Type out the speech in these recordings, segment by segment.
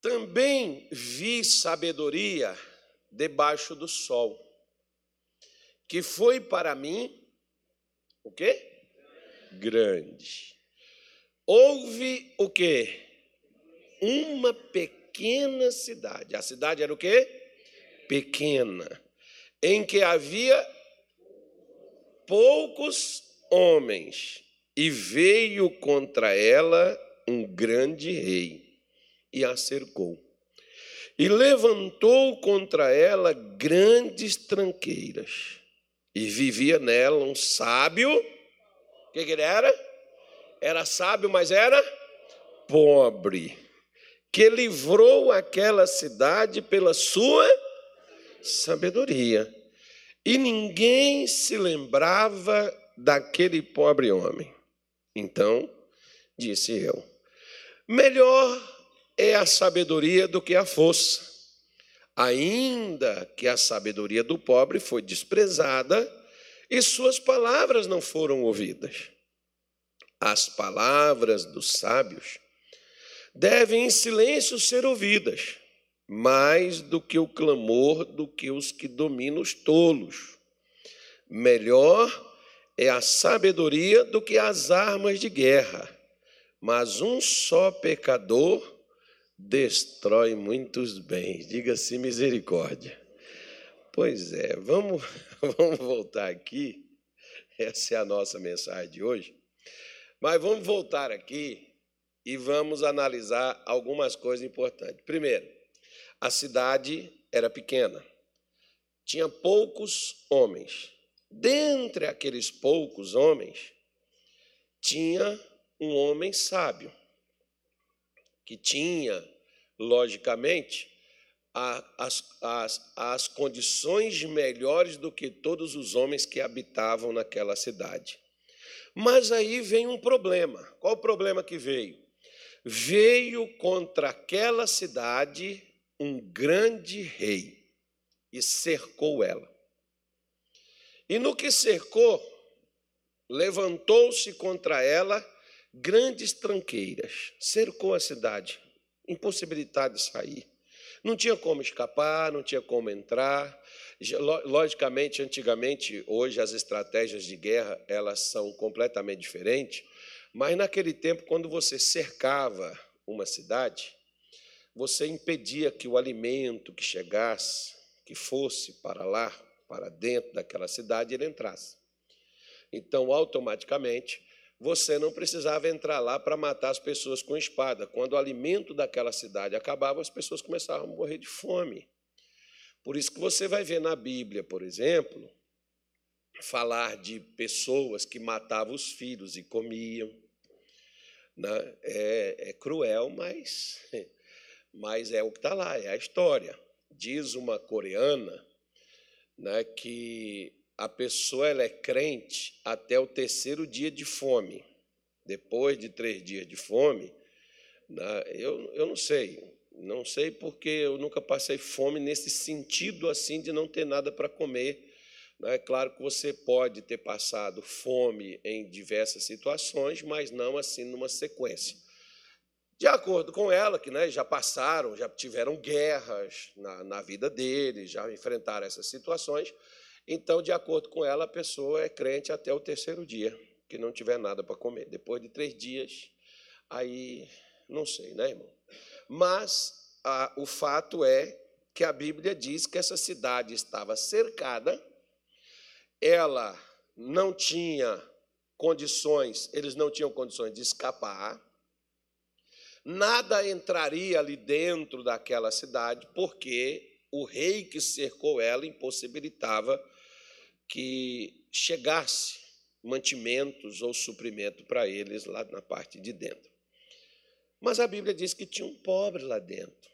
Também vi sabedoria debaixo do sol, que foi para mim o quê? Grande. Houve o quê? Uma pequena cidade. A cidade era o quê? Pequena. Em que havia poucos homens. E veio contra ela um grande rei e a cercou. E levantou contra ela grandes tranqueiras. E vivia nela um sábio. O que, que ele era? era sábio, mas era pobre, que livrou aquela cidade pela sua sabedoria. E ninguém se lembrava daquele pobre homem. Então, disse eu: melhor é a sabedoria do que a força. Ainda que a sabedoria do pobre foi desprezada e suas palavras não foram ouvidas. As palavras dos sábios devem em silêncio ser ouvidas, mais do que o clamor do que os que dominam os tolos. Melhor é a sabedoria do que as armas de guerra, mas um só pecador destrói muitos bens. Diga-se misericórdia. Pois é, vamos, vamos voltar aqui. Essa é a nossa mensagem de hoje. Mas vamos voltar aqui e vamos analisar algumas coisas importantes. Primeiro, a cidade era pequena, tinha poucos homens. Dentre aqueles poucos homens, tinha um homem sábio, que tinha, logicamente, as, as, as condições melhores do que todos os homens que habitavam naquela cidade. Mas aí vem um problema. Qual o problema que veio? Veio contra aquela cidade um grande rei e cercou ela. E no que cercou, levantou-se contra ela grandes tranqueiras, cercou a cidade, impossibilidade de sair. Não tinha como escapar, não tinha como entrar. Logicamente, antigamente, hoje as estratégias de guerra elas são completamente diferentes, mas naquele tempo, quando você cercava uma cidade, você impedia que o alimento que chegasse, que fosse para lá, para dentro daquela cidade, ele entrasse. Então, automaticamente, você não precisava entrar lá para matar as pessoas com espada. Quando o alimento daquela cidade acabava, as pessoas começavam a morrer de fome. Por isso que você vai ver na Bíblia, por exemplo, falar de pessoas que matavam os filhos e comiam. Né? É, é cruel, mas, mas é o que está lá, é a história. Diz uma coreana né, que a pessoa ela é crente até o terceiro dia de fome. Depois de três dias de fome, né, eu, eu não sei, não sei porque eu nunca passei fome nesse sentido assim de não ter nada para comer. É claro que você pode ter passado fome em diversas situações, mas não assim numa sequência. De acordo com ela, que né, já passaram, já tiveram guerras na, na vida deles, já enfrentaram essas situações, então, de acordo com ela, a pessoa é crente até o terceiro dia, que não tiver nada para comer. Depois de três dias, aí não sei, né, irmão? Mas a, o fato é que a Bíblia diz que essa cidade estava cercada, ela não tinha condições, eles não tinham condições de escapar, nada entraria ali dentro daquela cidade, porque o rei que cercou ela impossibilitava que chegasse mantimentos ou suprimento para eles lá na parte de dentro. Mas a Bíblia diz que tinha um pobre lá dentro,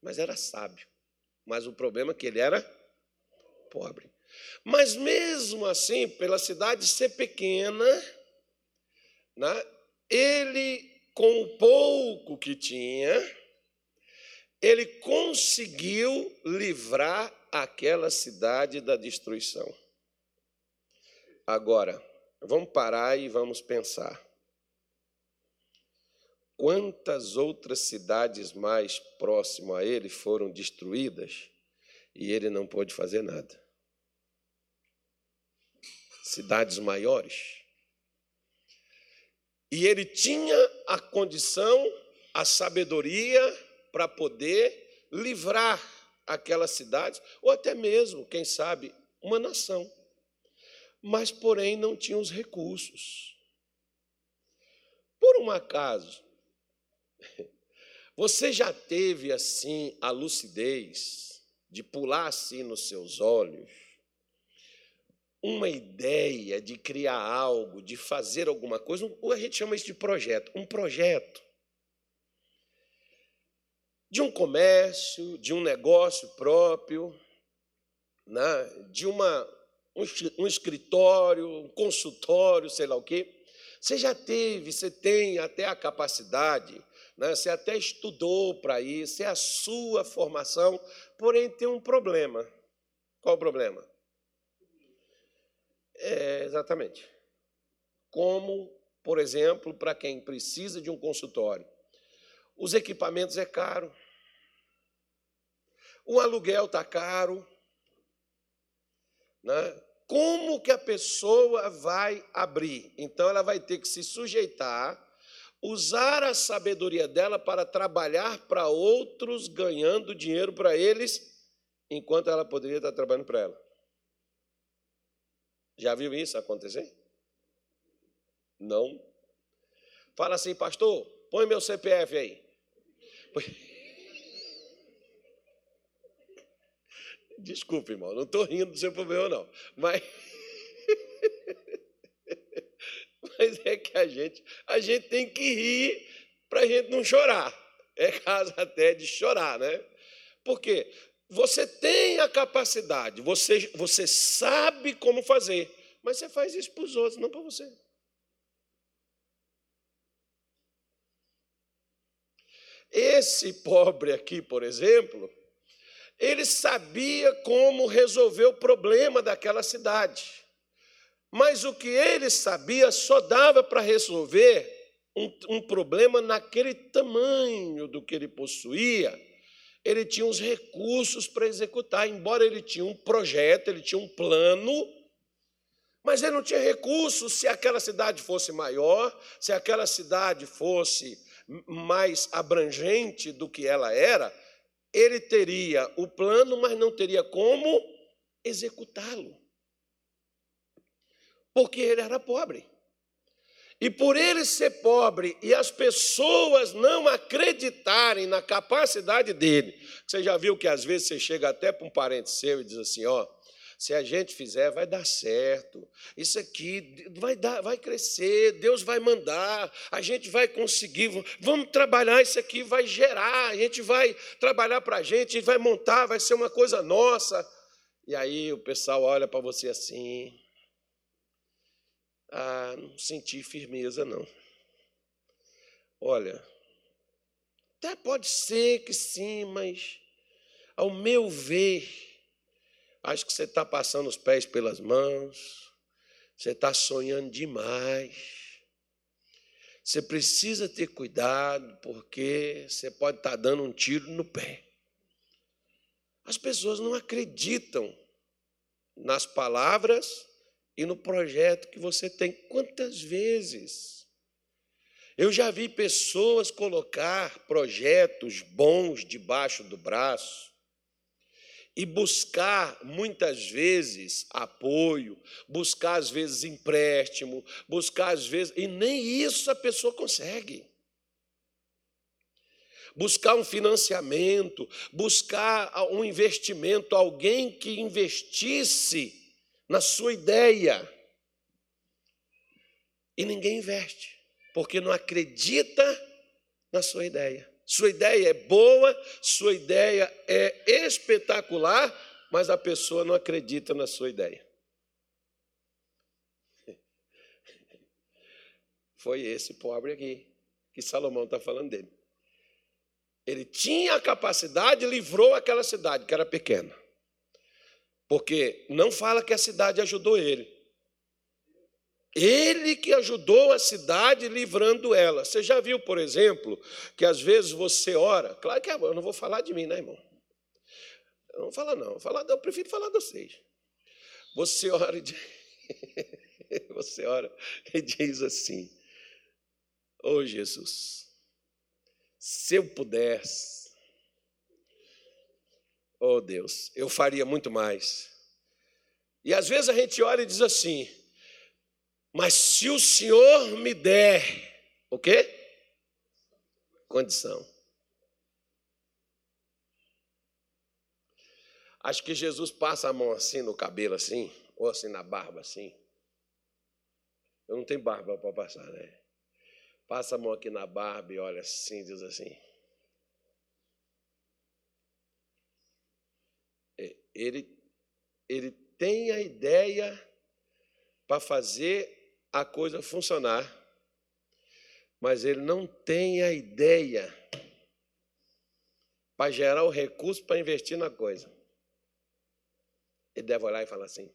mas era sábio. Mas o problema é que ele era pobre. Mas mesmo assim, pela cidade ser pequena, né, ele, com o pouco que tinha, ele conseguiu livrar aquela cidade da destruição. Agora, vamos parar e vamos pensar. quantas outras cidades mais próximas a ele foram destruídas e ele não pôde fazer nada. Cidades maiores. E ele tinha a condição, a sabedoria para poder livrar aquelas cidades, ou até mesmo, quem sabe, uma nação. Mas, porém, não tinha os recursos. Por um acaso, você já teve assim a lucidez de pular assim nos seus olhos uma ideia de criar algo, de fazer alguma coisa, a gente chama isso de projeto, um projeto de um comércio, de um negócio próprio, né? de uma, um escritório, um consultório, sei lá o quê. Você já teve, você tem até a capacidade, né? você até estudou para isso, é a sua formação, porém tem um problema. Qual o problema? É, exatamente. Como, por exemplo, para quem precisa de um consultório, os equipamentos é caro, o aluguel está caro, né? como que a pessoa vai abrir? Então, ela vai ter que se sujeitar, usar a sabedoria dela para trabalhar para outros, ganhando dinheiro para eles, enquanto ela poderia estar trabalhando para ela. Já viu isso acontecer? Não. Fala assim, pastor, põe meu CPF aí. Desculpe, irmão, não estou rindo do seu problema, não. Mas. Mas é que a gente, a gente tem que rir para a gente não chorar. É caso até de chorar, né? Porque você tem a capacidade, você, você sabe como fazer, mas você faz isso para os outros, não para você. Esse pobre aqui, por exemplo, ele sabia como resolver o problema daquela cidade. Mas o que ele sabia só dava para resolver um, um, problema naquele tamanho do que ele possuía. Ele tinha os recursos para executar, embora ele tinha um projeto, ele tinha um plano, mas ele não tinha recursos se aquela cidade fosse maior, se aquela cidade fosse mais abrangente do que ela era, ele teria o plano, mas não teria como executá-lo. Porque ele era pobre. E por ele ser pobre e as pessoas não acreditarem na capacidade dele, você já viu que às vezes você chega até para um parente seu e diz assim: ó, se a gente fizer, vai dar certo. Isso aqui vai dar, vai crescer, Deus vai mandar, a gente vai conseguir. Vamos trabalhar isso aqui, vai gerar, a gente vai trabalhar para a gente, vai montar, vai ser uma coisa nossa. E aí o pessoal olha para você assim. Ah, não senti firmeza, não. Olha, até pode ser que sim, mas ao meu ver, Acho que você está passando os pés pelas mãos, você está sonhando demais. Você precisa ter cuidado, porque você pode estar tá dando um tiro no pé. As pessoas não acreditam nas palavras e no projeto que você tem. Quantas vezes? Eu já vi pessoas colocar projetos bons debaixo do braço, e buscar muitas vezes apoio, buscar às vezes empréstimo, buscar às vezes, e nem isso a pessoa consegue. Buscar um financiamento, buscar um investimento, alguém que investisse na sua ideia. E ninguém investe, porque não acredita na sua ideia. Sua ideia é boa, sua ideia é espetacular, mas a pessoa não acredita na sua ideia. Foi esse pobre aqui que Salomão está falando dele. Ele tinha a capacidade, livrou aquela cidade, que era pequena. Porque não fala que a cidade ajudou ele. Ele que ajudou a cidade livrando ela. Você já viu, por exemplo, que às vezes você ora. Claro que eu não vou falar de mim, né, irmão? Eu não vou falar, não. Eu, falar, eu prefiro falar de vocês. Você ora e diz, você ora e diz assim: Ô oh, Jesus, se eu pudesse, oh Deus, eu faria muito mais. E às vezes a gente olha e diz assim: mas se o Senhor me der, o quê? Condição. Acho que Jesus passa a mão assim no cabelo, assim, ou assim na barba, assim. Eu não tenho barba para passar, né? Passa a mão aqui na barba e olha assim, diz assim. É, ele, ele tem a ideia para fazer a coisa funcionar, mas ele não tem a ideia para gerar o recurso para investir na coisa. Ele deve olhar e falar assim: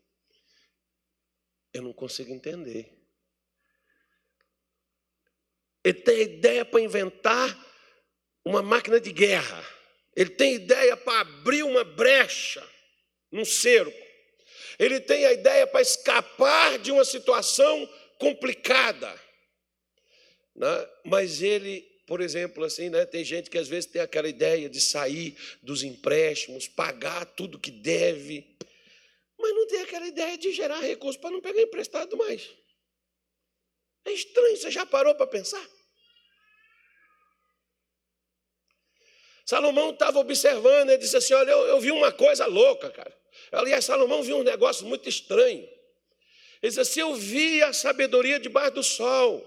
eu não consigo entender. Ele tem ideia para inventar uma máquina de guerra. Ele tem ideia para abrir uma brecha num cerco. Ele tem a ideia para escapar de uma situação complicada. Né? Mas ele, por exemplo, assim, né, tem gente que às vezes tem aquela ideia de sair dos empréstimos, pagar tudo que deve, mas não tem aquela ideia de gerar recursos para não pegar emprestado mais. É estranho, você já parou para pensar? Salomão estava observando, ele disse assim: Olha, eu, eu vi uma coisa louca, cara. Aliás, Salomão viu um negócio muito estranho. Ele diz assim: Eu vi a sabedoria debaixo do sol,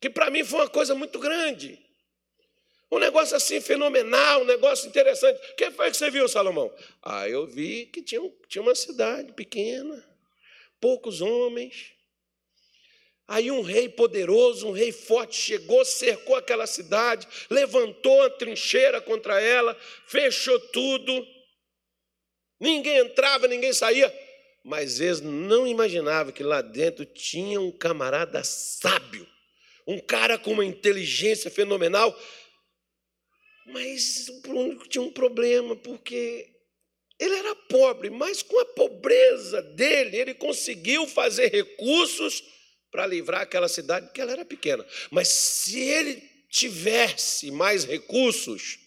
que para mim foi uma coisa muito grande. Um negócio assim fenomenal, um negócio interessante. O que foi que você viu, Salomão? Ah, eu vi que tinha, tinha uma cidade pequena, poucos homens. Aí um rei poderoso, um rei forte chegou, cercou aquela cidade, levantou a trincheira contra ela, fechou tudo. Ninguém entrava, ninguém saía mas eles não imaginavam que lá dentro tinha um camarada sábio, um cara com uma inteligência fenomenal, mas tinha um problema, porque ele era pobre, mas com a pobreza dele, ele conseguiu fazer recursos para livrar aquela cidade, porque ela era pequena. Mas se ele tivesse mais recursos,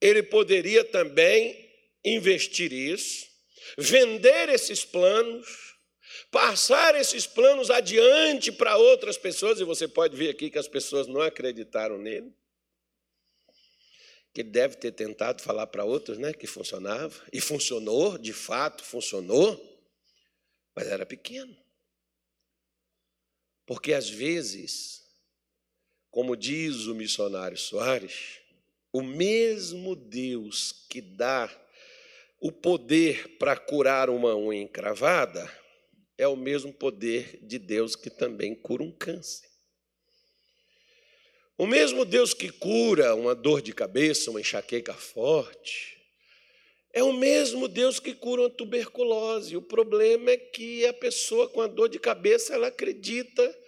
ele poderia também investir isso vender esses planos, passar esses planos adiante para outras pessoas, e você pode ver aqui que as pessoas não acreditaram nele. Que ele deve ter tentado falar para outros né, que funcionava, e funcionou, de fato funcionou, mas era pequeno. Porque às vezes, como diz o missionário Soares, o mesmo Deus que dá o poder para curar uma unha encravada é o mesmo poder de Deus que também cura um câncer. O mesmo Deus que cura uma dor de cabeça, uma enxaqueca forte, é o mesmo Deus que cura uma tuberculose. O problema é que a pessoa com a dor de cabeça, ela acredita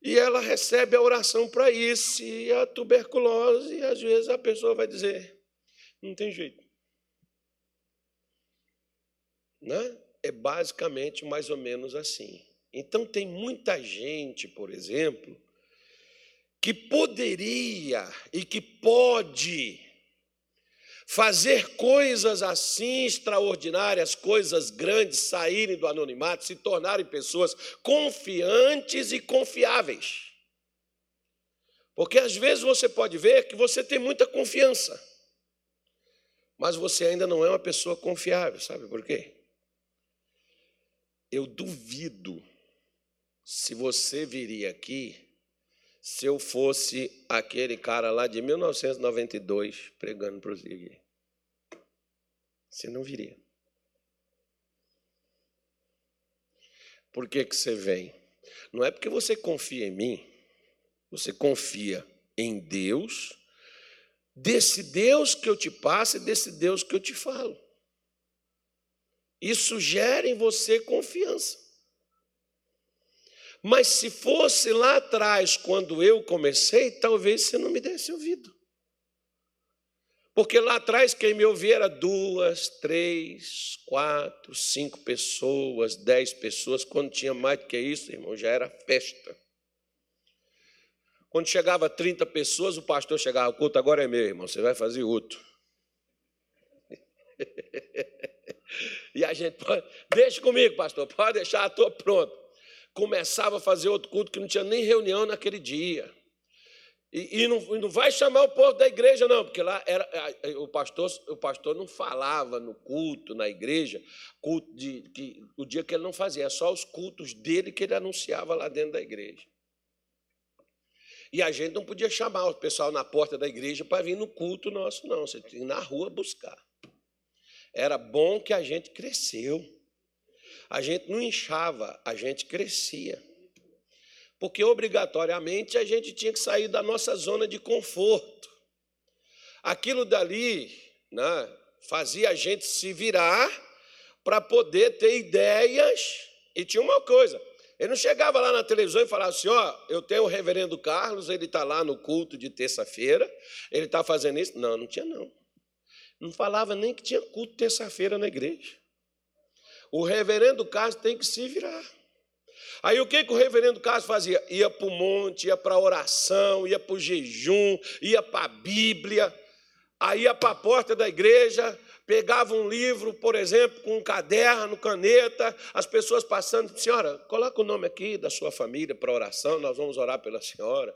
e ela recebe a oração para isso. E a tuberculose, às vezes a pessoa vai dizer: não tem jeito. Né? É basicamente mais ou menos assim. Então, tem muita gente, por exemplo, que poderia e que pode fazer coisas assim extraordinárias, coisas grandes, saírem do anonimato, se tornarem pessoas confiantes e confiáveis. Porque às vezes você pode ver que você tem muita confiança, mas você ainda não é uma pessoa confiável, sabe por quê? Eu duvido se você viria aqui se eu fosse aquele cara lá de 1992 pregando para os igrejas. Você não viria. Por que, que você vem? Não é porque você confia em mim, você confia em Deus, desse Deus que eu te passo e desse Deus que eu te falo. Isso gera em você confiança. Mas se fosse lá atrás, quando eu comecei, talvez você não me desse ouvido. Porque lá atrás quem me ouvia era duas, três, quatro, cinco pessoas, dez pessoas. Quando tinha mais do que isso, irmão, já era festa. Quando chegava 30 pessoas, o pastor chegava, o culto agora é meu, irmão, você vai fazer outro. e a gente, pode, deixa comigo, pastor, pode deixar, estou pronto. Começava a fazer outro culto que não tinha nem reunião naquele dia. E, e, não, não, vai chamar o povo da igreja, não, porque lá era, o, pastor, o pastor não falava no culto, na igreja, culto de, que, o dia que ele não fazia, é só os cultos dele que ele anunciava lá dentro da igreja. E a gente não podia chamar o pessoal na porta da igreja para vir no culto nosso, não. Você tinha que ir na rua buscar. Era bom que a gente cresceu. A gente não inchava, a gente crescia porque obrigatoriamente a gente tinha que sair da nossa zona de conforto. Aquilo dali né, fazia a gente se virar para poder ter ideias. E tinha uma coisa: ele não chegava lá na televisão e falava assim: ó, eu tenho o reverendo Carlos, ele está lá no culto de terça-feira, ele está fazendo isso. Não, não tinha não. Não falava nem que tinha culto terça-feira na igreja. O reverendo Carlos tem que se virar. Aí o que, que o reverendo Carlos fazia? Ia para o monte, ia para a oração, ia para o jejum, ia para a Bíblia, aí ia para a porta da igreja, pegava um livro, por exemplo, com um caderno, caneta, as pessoas passando, senhora, coloca o nome aqui da sua família para oração, nós vamos orar pela senhora.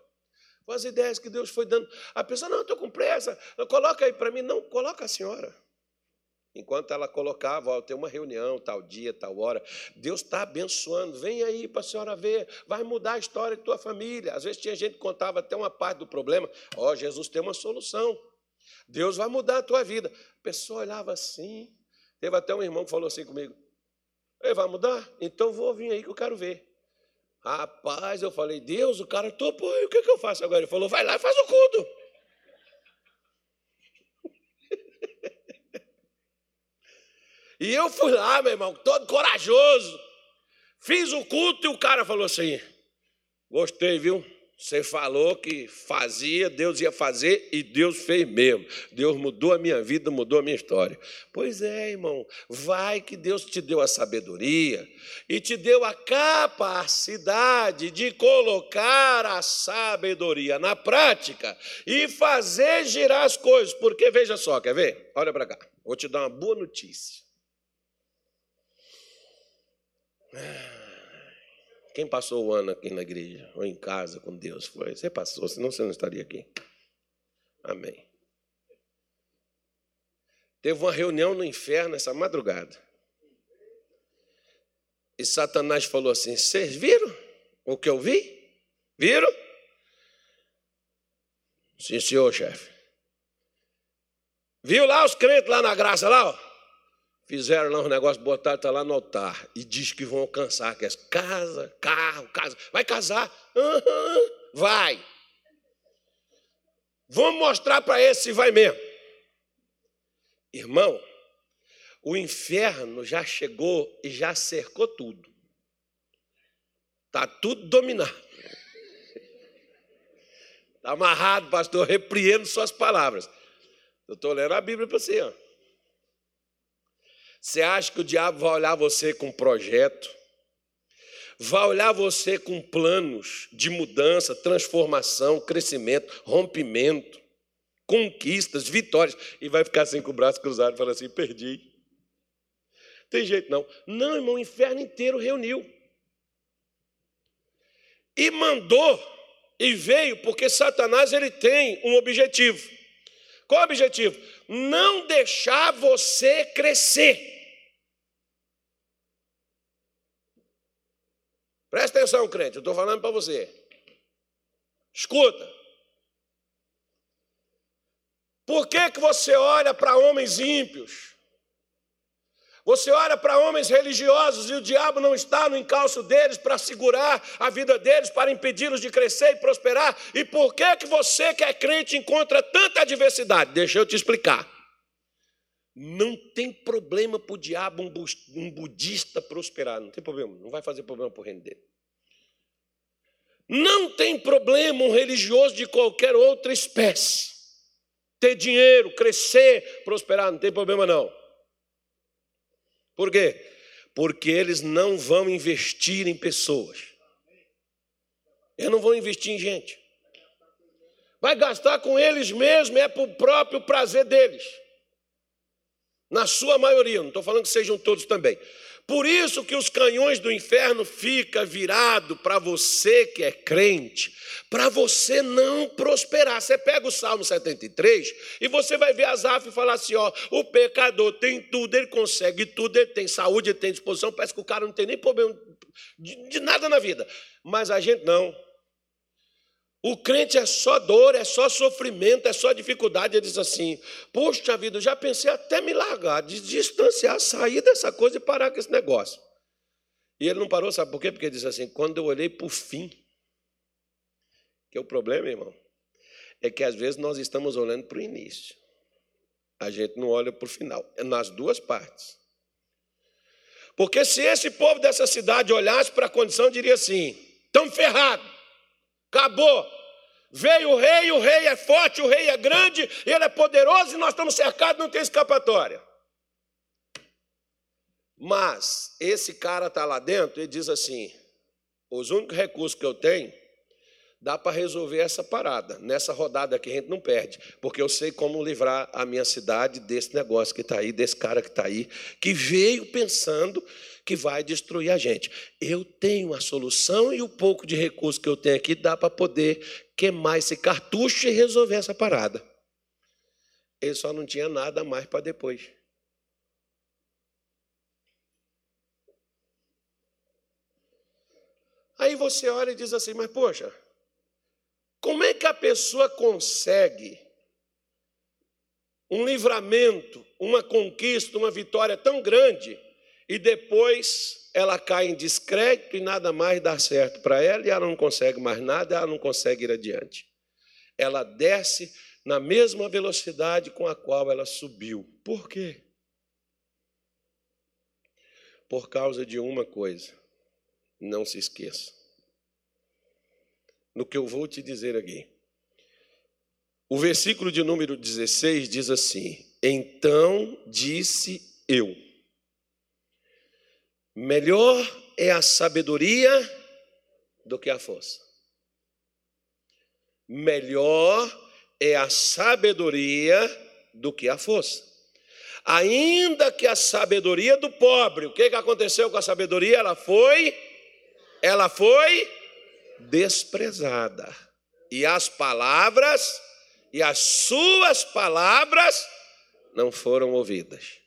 Com as ideias que Deus foi dando. A pessoa, não, estou com pressa, coloca aí para mim, não, coloca a senhora. Enquanto ela colocava, ó, tem uma reunião, tal dia, tal hora. Deus está abençoando. Vem aí para a senhora ver. Vai mudar a história de tua família. Às vezes tinha gente que contava até uma parte do problema. Ó, Jesus tem uma solução. Deus vai mudar a tua vida. A pessoa olhava assim. Teve até um irmão que falou assim comigo. Ele vai mudar? Então vou vir aí que eu quero ver. Rapaz, eu falei, Deus, o cara topou. E o que, que eu faço agora? Ele falou, vai lá e faz o culto. E eu fui lá, meu irmão, todo corajoso. Fiz o culto e o cara falou assim: Gostei, viu? Você falou que fazia, Deus ia fazer e Deus fez mesmo. Deus mudou a minha vida, mudou a minha história. Pois é, irmão, vai que Deus te deu a sabedoria e te deu a capacidade de colocar a sabedoria na prática e fazer girar as coisas. Porque veja só, quer ver? Olha para cá, vou te dar uma boa notícia. Quem passou o ano aqui na igreja ou em casa com Deus foi? Você passou, senão você não estaria aqui. Amém. Teve uma reunião no inferno essa madrugada. E Satanás falou assim: Vocês viram o que eu vi? Viram? Sim, senhor, chefe. Viu lá os crentes lá na graça, lá? Ó? Fizeram lá um negócio, botaram, está lá no altar. E diz que vão alcançar, que é casa, carro, casa. Vai casar? Uhum, vai. Vamos mostrar para esse se vai mesmo. Irmão, o inferno já chegou e já cercou tudo. Está tudo dominado. Está amarrado, pastor, repreendo suas palavras. Eu estou lendo a Bíblia para você. Ó. Você acha que o diabo vai olhar você com projeto? Vai olhar você com planos de mudança, transformação, crescimento, rompimento, conquistas, vitórias, e vai ficar assim com o braço cruzado e falar assim: perdi. Tem jeito não. Não, irmão, o inferno inteiro reuniu. E mandou, e veio, porque Satanás ele tem um objetivo. Qual o objetivo? Não deixar você crescer. Presta atenção, crente, eu estou falando para você. Escuta. Por que, que você olha para homens ímpios? Você olha para homens religiosos e o diabo não está no encalço deles para segurar a vida deles, para impedi-los de crescer e prosperar. E por que, que você, que é crente, encontra tanta adversidade? Deixa eu te explicar. Não tem problema para o diabo um budista prosperar, não tem problema, não vai fazer problema para o reino dele. Não tem problema um religioso de qualquer outra espécie ter dinheiro, crescer, prosperar, não tem problema não. Por quê? Porque eles não vão investir em pessoas. Eles não vão investir em gente. Vai gastar com eles mesmo, é para o próprio prazer deles. Na sua maioria, não estou falando que sejam todos também. Por isso que os canhões do inferno ficam virados para você que é crente, para você não prosperar. Você pega o Salmo 73 e você vai ver Asaf e falar assim: ó, o pecador tem tudo, ele consegue tudo, ele tem saúde, ele tem disposição, parece que o cara não tem nem problema de, de nada na vida. Mas a gente não. O crente é só dor, é só sofrimento, é só dificuldade. Ele diz assim: Poxa vida, eu já pensei até me largar, de distanciar, sair dessa coisa e parar com esse negócio. E ele não parou, sabe por quê? Porque ele diz assim: Quando eu olhei para o fim, que é o problema, irmão, é que às vezes nós estamos olhando para o início, a gente não olha para o final, é nas duas partes. Porque se esse povo dessa cidade olhasse para a condição, diria assim: estão ferrados Acabou. Veio o rei, o rei é forte, o rei é grande, ele é poderoso e nós estamos cercados, não tem escapatória. Mas esse cara está lá dentro e diz assim: os únicos recursos que eu tenho dá para resolver essa parada. Nessa rodada aqui a gente não perde, porque eu sei como livrar a minha cidade desse negócio que está aí, desse cara que está aí, que veio pensando que vai destruir a gente. Eu tenho a solução e o pouco de recurso que eu tenho aqui dá para poder queimar esse cartucho e resolver essa parada. Ele só não tinha nada mais para depois. Aí você olha e diz assim: Mas poxa, como é que a pessoa consegue um livramento, uma conquista, uma vitória tão grande e depois ela cai em descrédito e nada mais dá certo para ela e ela não consegue mais nada, ela não consegue ir adiante. Ela desce na mesma velocidade com a qual ela subiu. Por quê? Por causa de uma coisa. Não se esqueça. No que eu vou te dizer aqui. O versículo de número 16 diz assim: Então disse eu. Melhor é a sabedoria do que a força. Melhor é a sabedoria do que a força. Ainda que a sabedoria do pobre, o que, que aconteceu com a sabedoria? Ela foi, ela foi desprezada. E as palavras, e as suas palavras não foram ouvidas.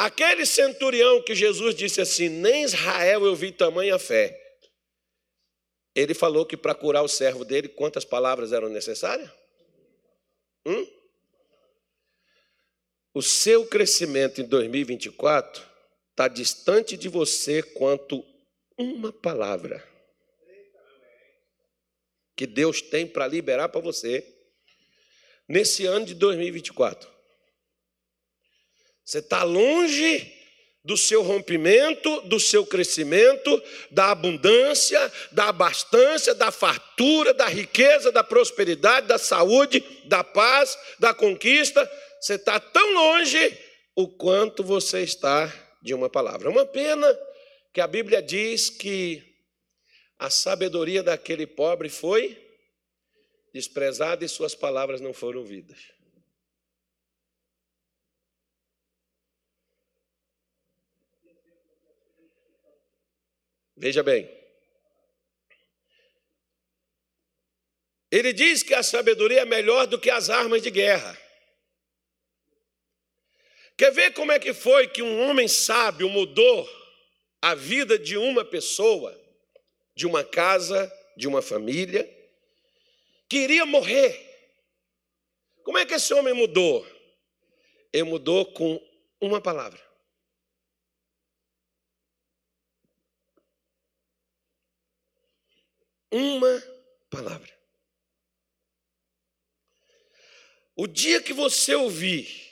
Aquele centurião que Jesus disse assim: Nem Israel eu vi tamanha fé. Ele falou que para curar o servo dele, quantas palavras eram necessárias? Hum? O seu crescimento em 2024 está distante de você quanto uma palavra que Deus tem para liberar para você nesse ano de 2024. Você está longe do seu rompimento, do seu crescimento, da abundância, da abastança, da fartura, da riqueza, da prosperidade, da saúde, da paz, da conquista. Você está tão longe o quanto você está de uma palavra. É uma pena que a Bíblia diz que a sabedoria daquele pobre foi desprezada e suas palavras não foram ouvidas. Veja bem. Ele diz que a sabedoria é melhor do que as armas de guerra. Quer ver como é que foi que um homem sábio mudou a vida de uma pessoa, de uma casa, de uma família, que iria morrer? Como é que esse homem mudou? Ele mudou com uma palavra. Uma palavra. O dia que você ouvir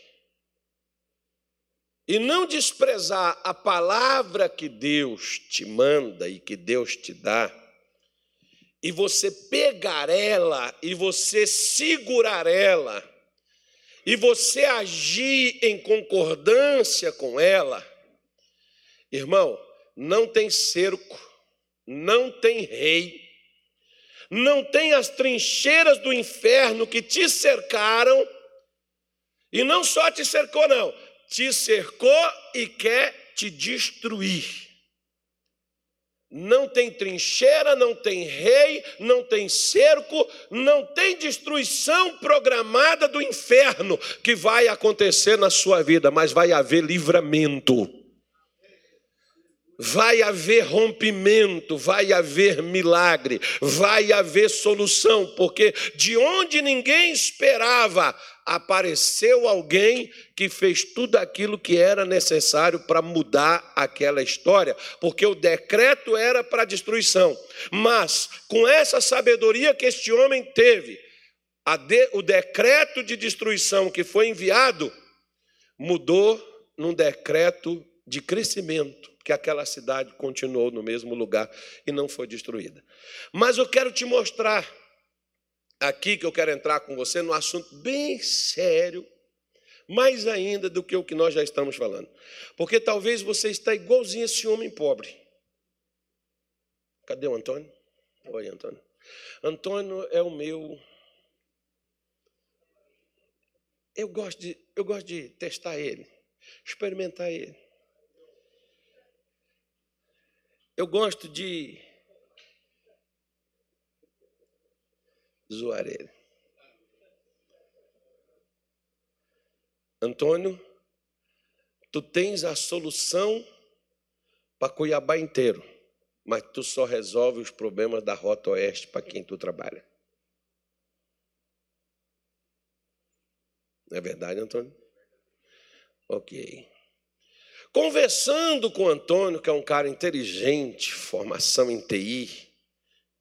e não desprezar a palavra que Deus te manda e que Deus te dá, e você pegar ela e você segurar ela e você agir em concordância com ela, irmão, não tem cerco, não tem rei, não tem as trincheiras do inferno que te cercaram, e não só te cercou, não, te cercou e quer te destruir. Não tem trincheira, não tem rei, não tem cerco, não tem destruição programada do inferno que vai acontecer na sua vida, mas vai haver livramento. Vai haver rompimento, vai haver milagre, vai haver solução, porque de onde ninguém esperava, apareceu alguém que fez tudo aquilo que era necessário para mudar aquela história, porque o decreto era para destruição. Mas, com essa sabedoria que este homem teve, de, o decreto de destruição que foi enviado mudou num decreto de crescimento, que aquela cidade continuou no mesmo lugar e não foi destruída. Mas eu quero te mostrar aqui que eu quero entrar com você no assunto bem sério, mais ainda do que o que nós já estamos falando. Porque talvez você está igualzinho esse homem pobre. Cadê o Antônio? Oi, Antônio. Antônio é o meu. Eu gosto de, eu gosto de testar ele, experimentar ele. Eu gosto de zoar ele. Antônio, tu tens a solução para Cuiabá inteiro, mas tu só resolve os problemas da Rota Oeste para quem tu trabalha. Não é verdade, Antônio? Ok. Conversando com o Antônio, que é um cara inteligente, formação em TI,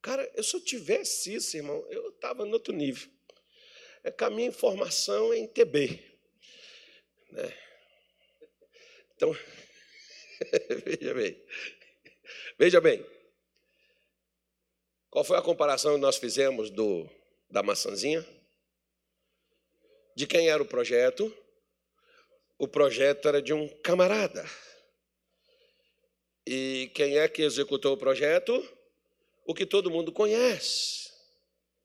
Cara, eu se eu tivesse isso, irmão, eu estava no outro nível. É que a minha informação é em TB. Né? Então, veja bem. Veja bem. Qual foi a comparação que nós fizemos do, da maçãzinha? De quem era o projeto? O projeto era de um camarada. E quem é que executou o projeto? o que todo mundo conhece,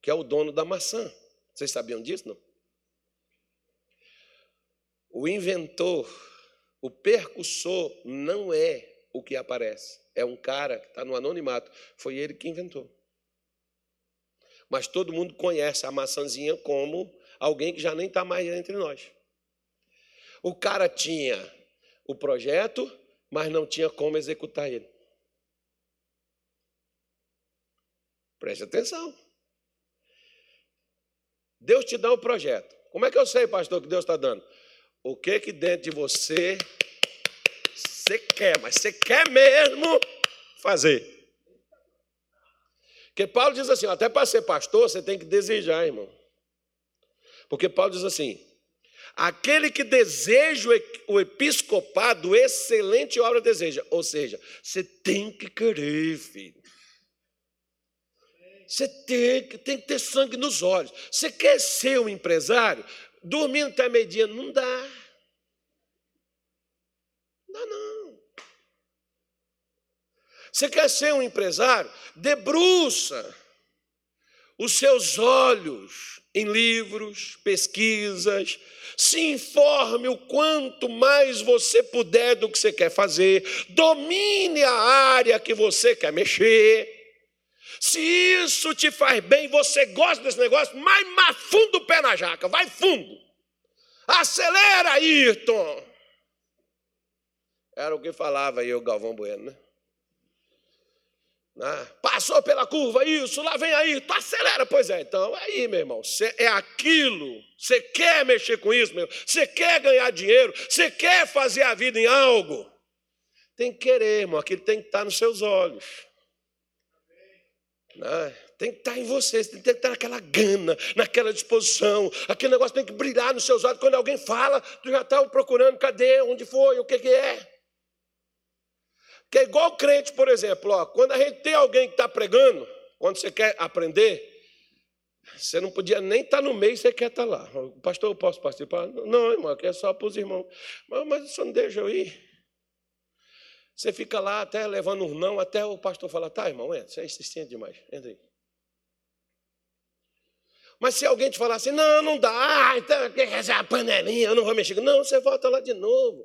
que é o dono da maçã. Vocês sabiam disso, não? O inventor, o percussor, não é o que aparece. É um cara que está no anonimato. Foi ele que inventou. Mas todo mundo conhece a maçãzinha como alguém que já nem está mais entre nós. O cara tinha o projeto, mas não tinha como executar ele. Preste atenção. Deus te dá um projeto. Como é que eu sei, pastor, que Deus está dando? O que que dentro de você você quer, mas você quer mesmo fazer. Porque Paulo diz assim, até para ser pastor você tem que desejar, irmão. Porque Paulo diz assim: aquele que deseja o episcopado, excelente obra deseja. Ou seja, você tem que querer, filho. Você tem, tem que ter sangue nos olhos. Você quer ser um empresário? Dormindo até meio-dia? Não dá. Não dá, não. Você quer ser um empresário? Debruça os seus olhos em livros, pesquisas, se informe o quanto mais você puder do que você quer fazer, domine a área que você quer mexer. Se isso te faz bem, você gosta desse negócio, mais, mais fundo o pé na jaca, vai fundo. Acelera, Ayrton. Era o que falava o Galvão Bueno, né? Ah, passou pela curva, isso, lá vem aí, tu acelera, pois é. Então, aí, meu irmão, cê, é aquilo. Você quer mexer com isso, meu Você quer ganhar dinheiro, você quer fazer a vida em algo. Tem que querer, irmão, aquilo tem que estar nos seus olhos. Né? Tem que estar em você, tem que estar naquela gana, naquela disposição. Aquele negócio tem que brilhar nos seus olhos. Quando alguém fala, tu já está procurando, cadê, onde foi, o que, que é. Que é igual crente, por exemplo. Ó, quando a gente tem alguém que está pregando, Quando você quer aprender, você não podia nem estar no meio, você quer estar lá. Pastor, eu posso participar? Não, irmão, é só para os irmãos. Mas, mas não deixa eu ir? Você fica lá até levando um não, até o pastor falar, tá, irmão, entra, você é insistente demais, entra aí. Mas se alguém te falar assim, não, não dá, ah, então quer fazer a panelinha, eu não vou mexer. Não, você volta lá de novo.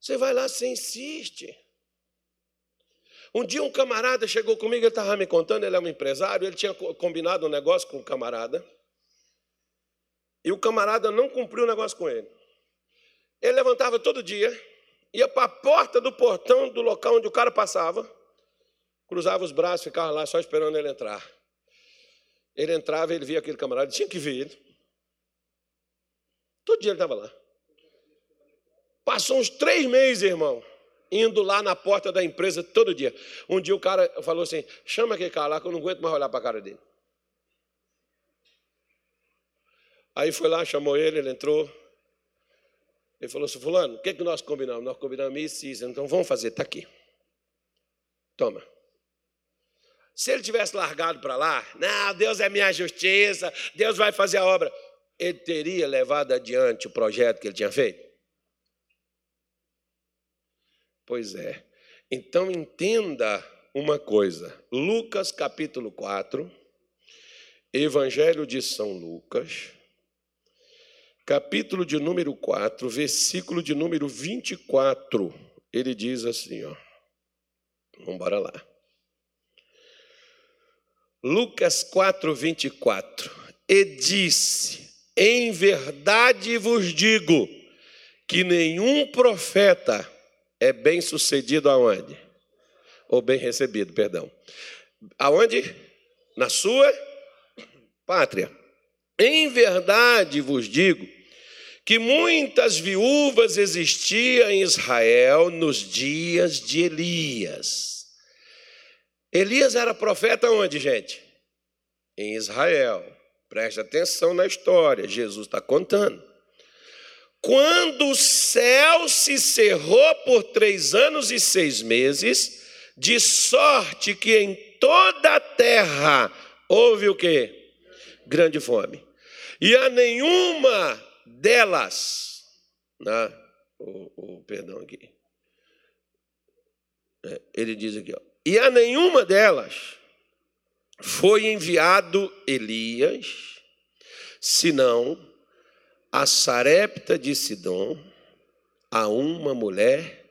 Você vai lá, você insiste. Um dia um camarada chegou comigo, ele estava me contando, ele é um empresário, ele tinha combinado um negócio com um camarada. E o camarada não cumpriu o negócio com ele. Ele levantava todo dia, ia para a porta do portão do local onde o cara passava, cruzava os braços, ficava lá só esperando ele entrar. Ele entrava, ele via aquele camarada, tinha que ver ele. Todo dia ele estava lá. Passou uns três meses, irmão indo lá na porta da empresa todo dia. Um dia o cara falou assim: chama aquele cara lá que eu não aguento mais olhar para a cara dele. Aí foi lá, chamou ele, ele entrou. Ele falou assim: Fulano, o que, é que nós combinamos? Nós combinamos isso e isso. Então vamos fazer, está aqui. Toma. Se ele tivesse largado para lá, não, Deus é minha justiça, Deus vai fazer a obra. Ele teria levado adiante o projeto que ele tinha feito? Pois é. Então entenda uma coisa. Lucas capítulo 4, Evangelho de São Lucas, capítulo de número 4, versículo de número 24. Ele diz assim, ó. Vamos embora lá. Lucas 4, 24. E disse: Em verdade vos digo que nenhum profeta é bem sucedido aonde? Ou bem recebido, perdão. Aonde? Na sua pátria. Em verdade vos digo que muitas viúvas existiam em Israel nos dias de Elias. Elias era profeta onde, gente? Em Israel. Preste atenção na história, Jesus está contando. Quando o céu se cerrou por três anos e seis meses, de sorte que em toda a terra houve o quê? Grande fome. E a nenhuma delas, né? o, o perdão aqui, é, ele diz aqui, ó, e a nenhuma delas foi enviado Elias, senão a Sarepta de Sidom a uma mulher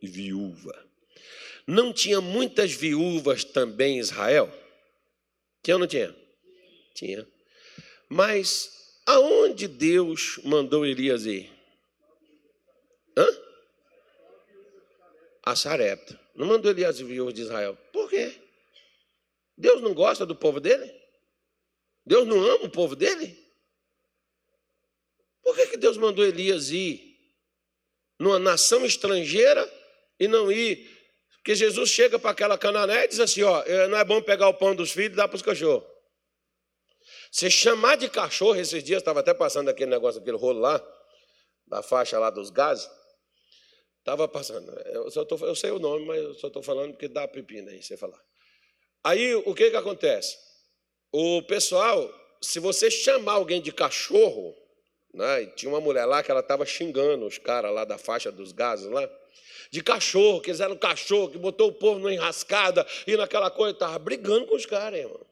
viúva. Não tinha muitas viúvas também em Israel? Tinha ou não tinha? Tinha. Mas aonde Deus mandou Elias ir? Hã? A Sarepta. Não mandou Elias viúvas de Israel. Por quê? Deus não gosta do povo dele? Deus não ama o povo dele? Por que, que Deus mandou Elias ir numa nação estrangeira e não ir? Porque Jesus chega para aquela canané e diz assim: ó, é, não é bom pegar o pão dos filhos e dar para os cachorros. Você chamar de cachorro, esses dias estava até passando aquele negócio, aquele rolo lá, da faixa lá dos gases. Estava passando. Eu, só tô, eu sei o nome, mas eu só estou falando porque dá pepina aí, você falar. Aí o que, que acontece? O pessoal, se você chamar alguém de cachorro, né? E tinha uma mulher lá que ela estava xingando os caras lá da faixa dos gases lá, de cachorro, que eles eram cachorro, que botou o povo numa enrascada e naquela coisa, estava brigando com os caras, irmão.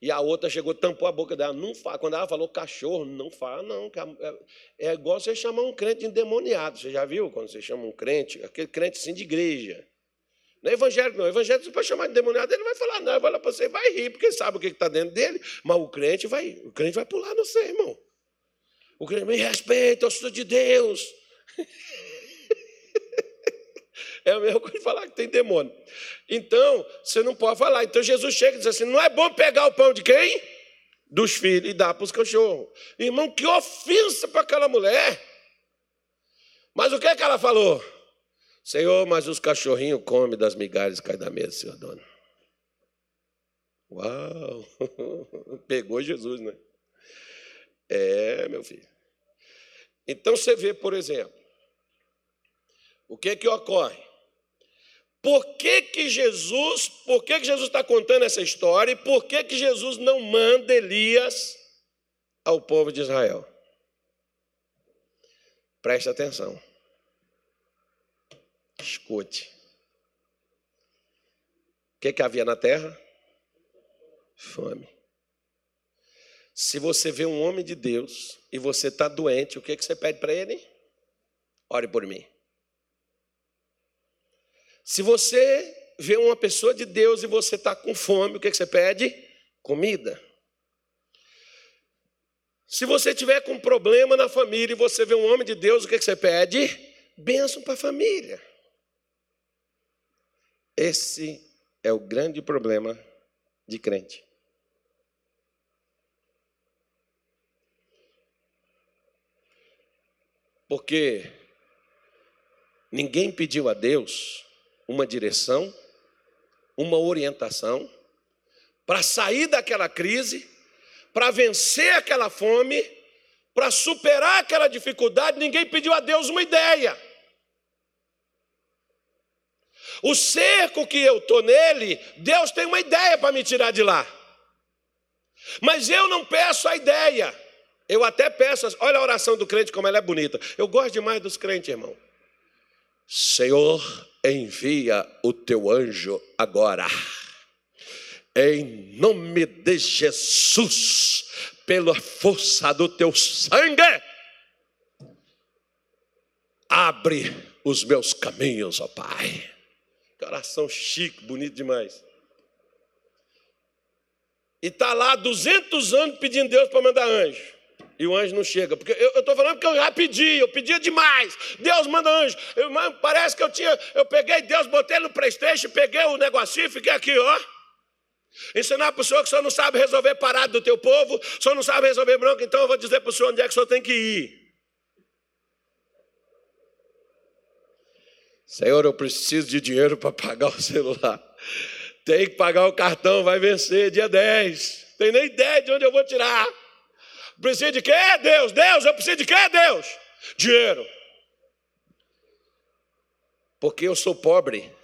E a outra chegou, tampou a boca dela, não fala. Quando ela falou cachorro, não fala, não. É, é igual você chamar um crente endemoniado. Você já viu quando você chama um crente, aquele crente assim de igreja. Não é evangélico, não. Evangélico, você pode chamar de endemoniado, ele não vai falar, não. Ele vai lá para você vai rir, porque sabe o que está dentro dele. Mas o crente vai, o crente vai pular no você, irmão. O crente me respeita, eu sou de Deus. É a mesma coisa de falar que tem demônio. Então, você não pode falar. Então Jesus chega e diz assim: não é bom pegar o pão de quem? Dos filhos e dar para os cachorros. Irmão, que ofensa para aquela mulher. Mas o que é que ela falou? Senhor, mas os cachorrinhos comem das migalhas que caem da mesa, senhor dono. Uau! Pegou Jesus, né? É, meu filho. Então você vê, por exemplo, o que que ocorre? por que, que Jesus, por que, que Jesus está contando essa história e por que, que Jesus não manda Elias ao povo de Israel. Preste atenção. Escute. O que, que havia na terra? Fome. Se você vê um homem de Deus e você está doente, o que, que você pede para ele? Ore por mim. Se você vê uma pessoa de Deus e você está com fome, o que, que você pede? Comida. Se você tiver com problema na família e você vê um homem de Deus, o que, que você pede? Bênção para a família. Esse é o grande problema de crente. Porque ninguém pediu a Deus uma direção, uma orientação para sair daquela crise, para vencer aquela fome, para superar aquela dificuldade. Ninguém pediu a Deus uma ideia. O cerco que eu estou nele, Deus tem uma ideia para me tirar de lá. Mas eu não peço a ideia. Eu até peço, olha a oração do crente como ela é bonita. Eu gosto demais dos crentes, irmão. Senhor, envia o teu anjo agora. Em nome de Jesus, pela força do teu sangue, abre os meus caminhos, ó Pai. Coração chique, bonito demais. E está lá 200 anos pedindo Deus para mandar anjo. E o anjo não chega. Porque eu estou falando porque eu já pedi, eu pedia demais. Deus manda anjo. Eu, parece que eu tinha. Eu peguei Deus, botei no Playstation, peguei o negocinho e fiquei aqui, ó. Ensinar para o senhor que o senhor não sabe resolver parado do teu povo, o senhor não sabe resolver bronca, então eu vou dizer para o senhor onde é que o senhor tem que ir. Senhor, eu preciso de dinheiro para pagar o celular. Tem que pagar o cartão, vai vencer dia 10. Tem nem ideia de onde eu vou tirar. Precisa de quê? Deus, Deus, eu preciso de quê, Deus? Dinheiro. Porque eu sou pobre,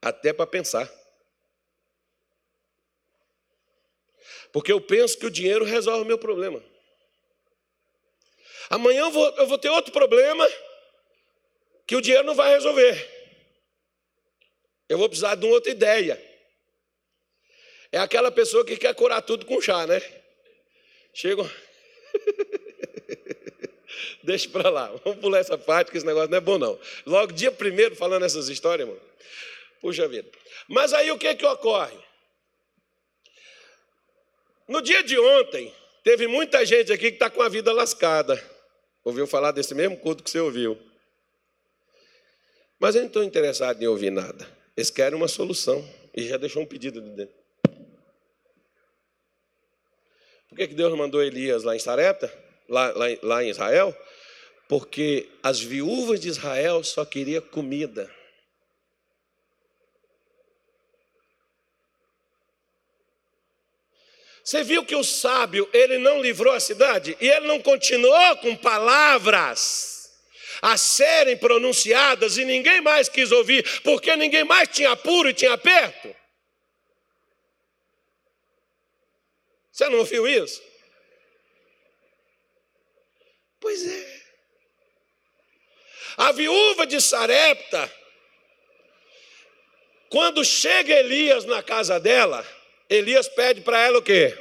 até para pensar. Porque eu penso que o dinheiro resolve o meu problema. Amanhã eu vou, eu vou ter outro problema que o dinheiro não vai resolver. Eu vou precisar de uma outra ideia. É aquela pessoa que quer curar tudo com chá, né? Chegam. Deixa para lá, vamos pular essa parte, que esse negócio não é bom, não. Logo, dia primeiro, falando essas histórias, irmão. Puxa vida. Mas aí o que que ocorre? No dia de ontem, teve muita gente aqui que está com a vida lascada. Ouviu falar desse mesmo culto que você ouviu. Mas eu não estou interessado em ouvir nada. Eles querem uma solução. E já deixou um pedido de dentro. Por que, que Deus mandou Elias lá em Sarepta, lá, lá, lá em Israel? Porque as viúvas de Israel só queriam comida. Você viu que o sábio, ele não livrou a cidade e ele não continuou com palavras a serem pronunciadas e ninguém mais quis ouvir, porque ninguém mais tinha apuro e tinha aperto. Você não ouviu isso? Pois é. A viúva de Sarepta, quando chega Elias na casa dela, Elias pede para ela o quê?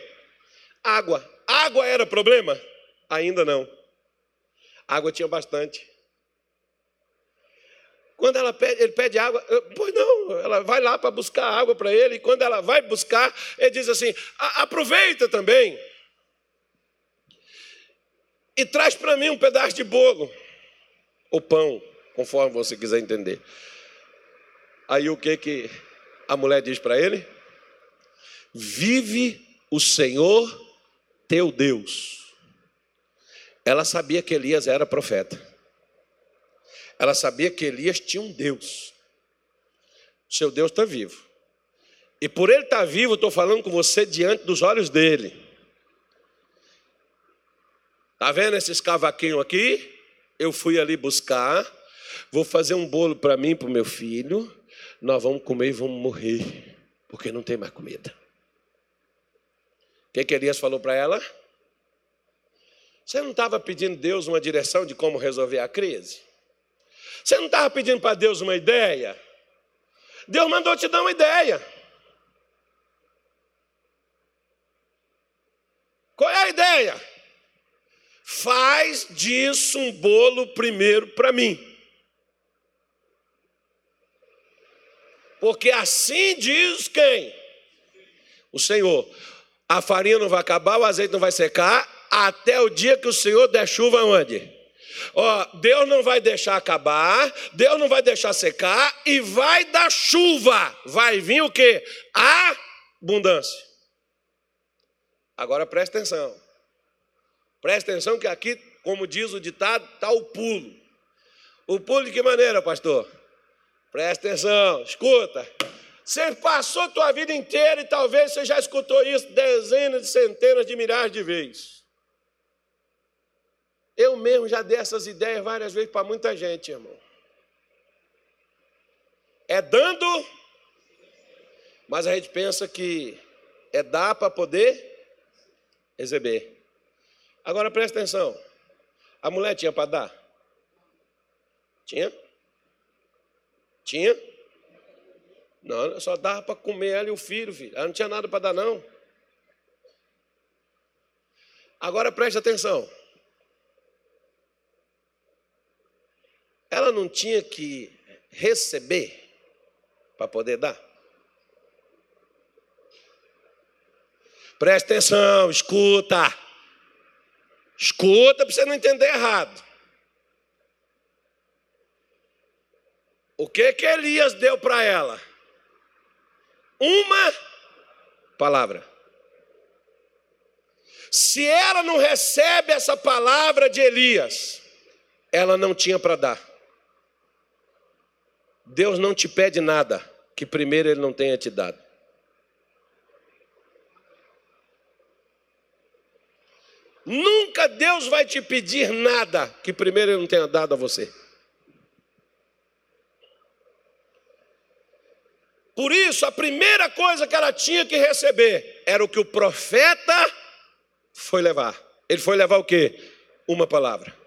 Água. Água era problema? Ainda não. Água tinha bastante. Quando ela pede, ele pede água, pois não, ela vai lá para buscar água para ele, e quando ela vai buscar, ele diz assim: aproveita também. E traz para mim um pedaço de bolo, ou pão, conforme você quiser entender. Aí o que que a mulher diz para ele? Vive o Senhor teu Deus. Ela sabia que Elias era profeta. Ela sabia que Elias tinha um Deus. Seu Deus está vivo. E por ele estar tá vivo, estou falando com você diante dos olhos dele. Está vendo esses cavaquinhos aqui? Eu fui ali buscar. Vou fazer um bolo para mim, para o meu filho. nós vamos comer e vamos morrer, porque não tem mais comida. O que, que Elias falou para ela? Você não estava pedindo a Deus uma direção de como resolver a crise? Você não estava pedindo para Deus uma ideia? Deus mandou te dar uma ideia. Qual é a ideia? Faz disso um bolo primeiro para mim. Porque assim diz quem? O Senhor. A farinha não vai acabar, o azeite não vai secar, até o dia que o Senhor der chuva onde? Ó, Deus não vai deixar acabar, Deus não vai deixar secar e vai dar chuva. Vai vir o que? Abundância. Agora presta atenção. Presta atenção que aqui, como diz o ditado, está o pulo. O pulo de que maneira, pastor? Presta atenção, escuta. Você passou a tua vida inteira e talvez você já escutou isso dezenas, centenas de milhares de vezes. Eu mesmo já dei essas ideias várias vezes para muita gente, irmão. É dando, mas a gente pensa que é dar para poder receber. Agora presta atenção. A mulher tinha para dar? Tinha? Tinha? Não, só dava para comer ela e o filho, filho. Ela não tinha nada para dar, não. Agora preste atenção. Ela não tinha que receber para poder dar? Preste atenção, escuta. Escuta para você não entender errado. O que que Elias deu para ela? Uma palavra. Se ela não recebe essa palavra de Elias, ela não tinha para dar. Deus não te pede nada que primeiro Ele não tenha te dado. Nunca Deus vai te pedir nada que primeiro Ele não tenha dado a você. Por isso, a primeira coisa que ela tinha que receber era o que o profeta foi levar. Ele foi levar o quê? Uma palavra.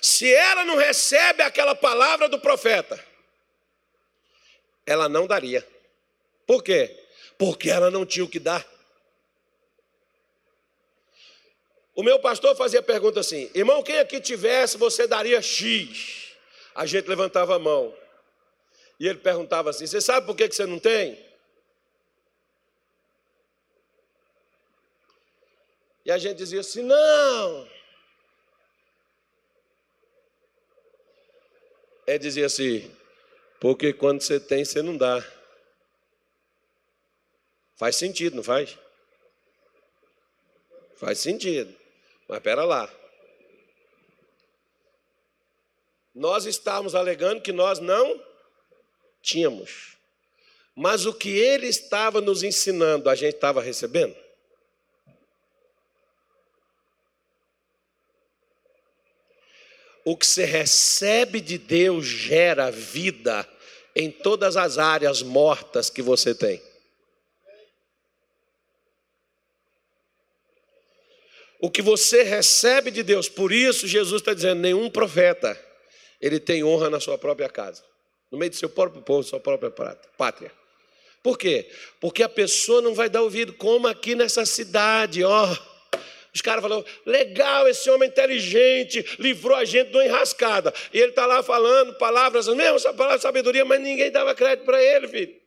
Se ela não recebe aquela palavra do profeta, ela não daria. Por quê? Porque ela não tinha o que dar. O meu pastor fazia pergunta assim: irmão, quem aqui tivesse, você daria X? A gente levantava a mão. E ele perguntava assim: Você sabe por que você não tem? E a gente dizia assim: Não. É dizer assim: Porque quando você tem, você não dá. Faz sentido, não faz? Faz sentido. Mas espera lá. Nós estávamos alegando que nós não Tínhamos. Mas o que ele estava nos ensinando, a gente estava recebendo? O que você recebe de Deus gera vida em todas as áreas mortas que você tem. O que você recebe de Deus, por isso Jesus está dizendo: nenhum profeta ele tem honra na sua própria casa no meio do seu próprio povo, sua própria pátria. Por quê? Porque a pessoa não vai dar ouvido, como aqui nessa cidade, ó. Os caras falaram, legal, esse homem inteligente, livrou a gente de uma enrascada. E ele está lá falando palavras, mesmo essa palavra de sabedoria, mas ninguém dava crédito para ele, filho.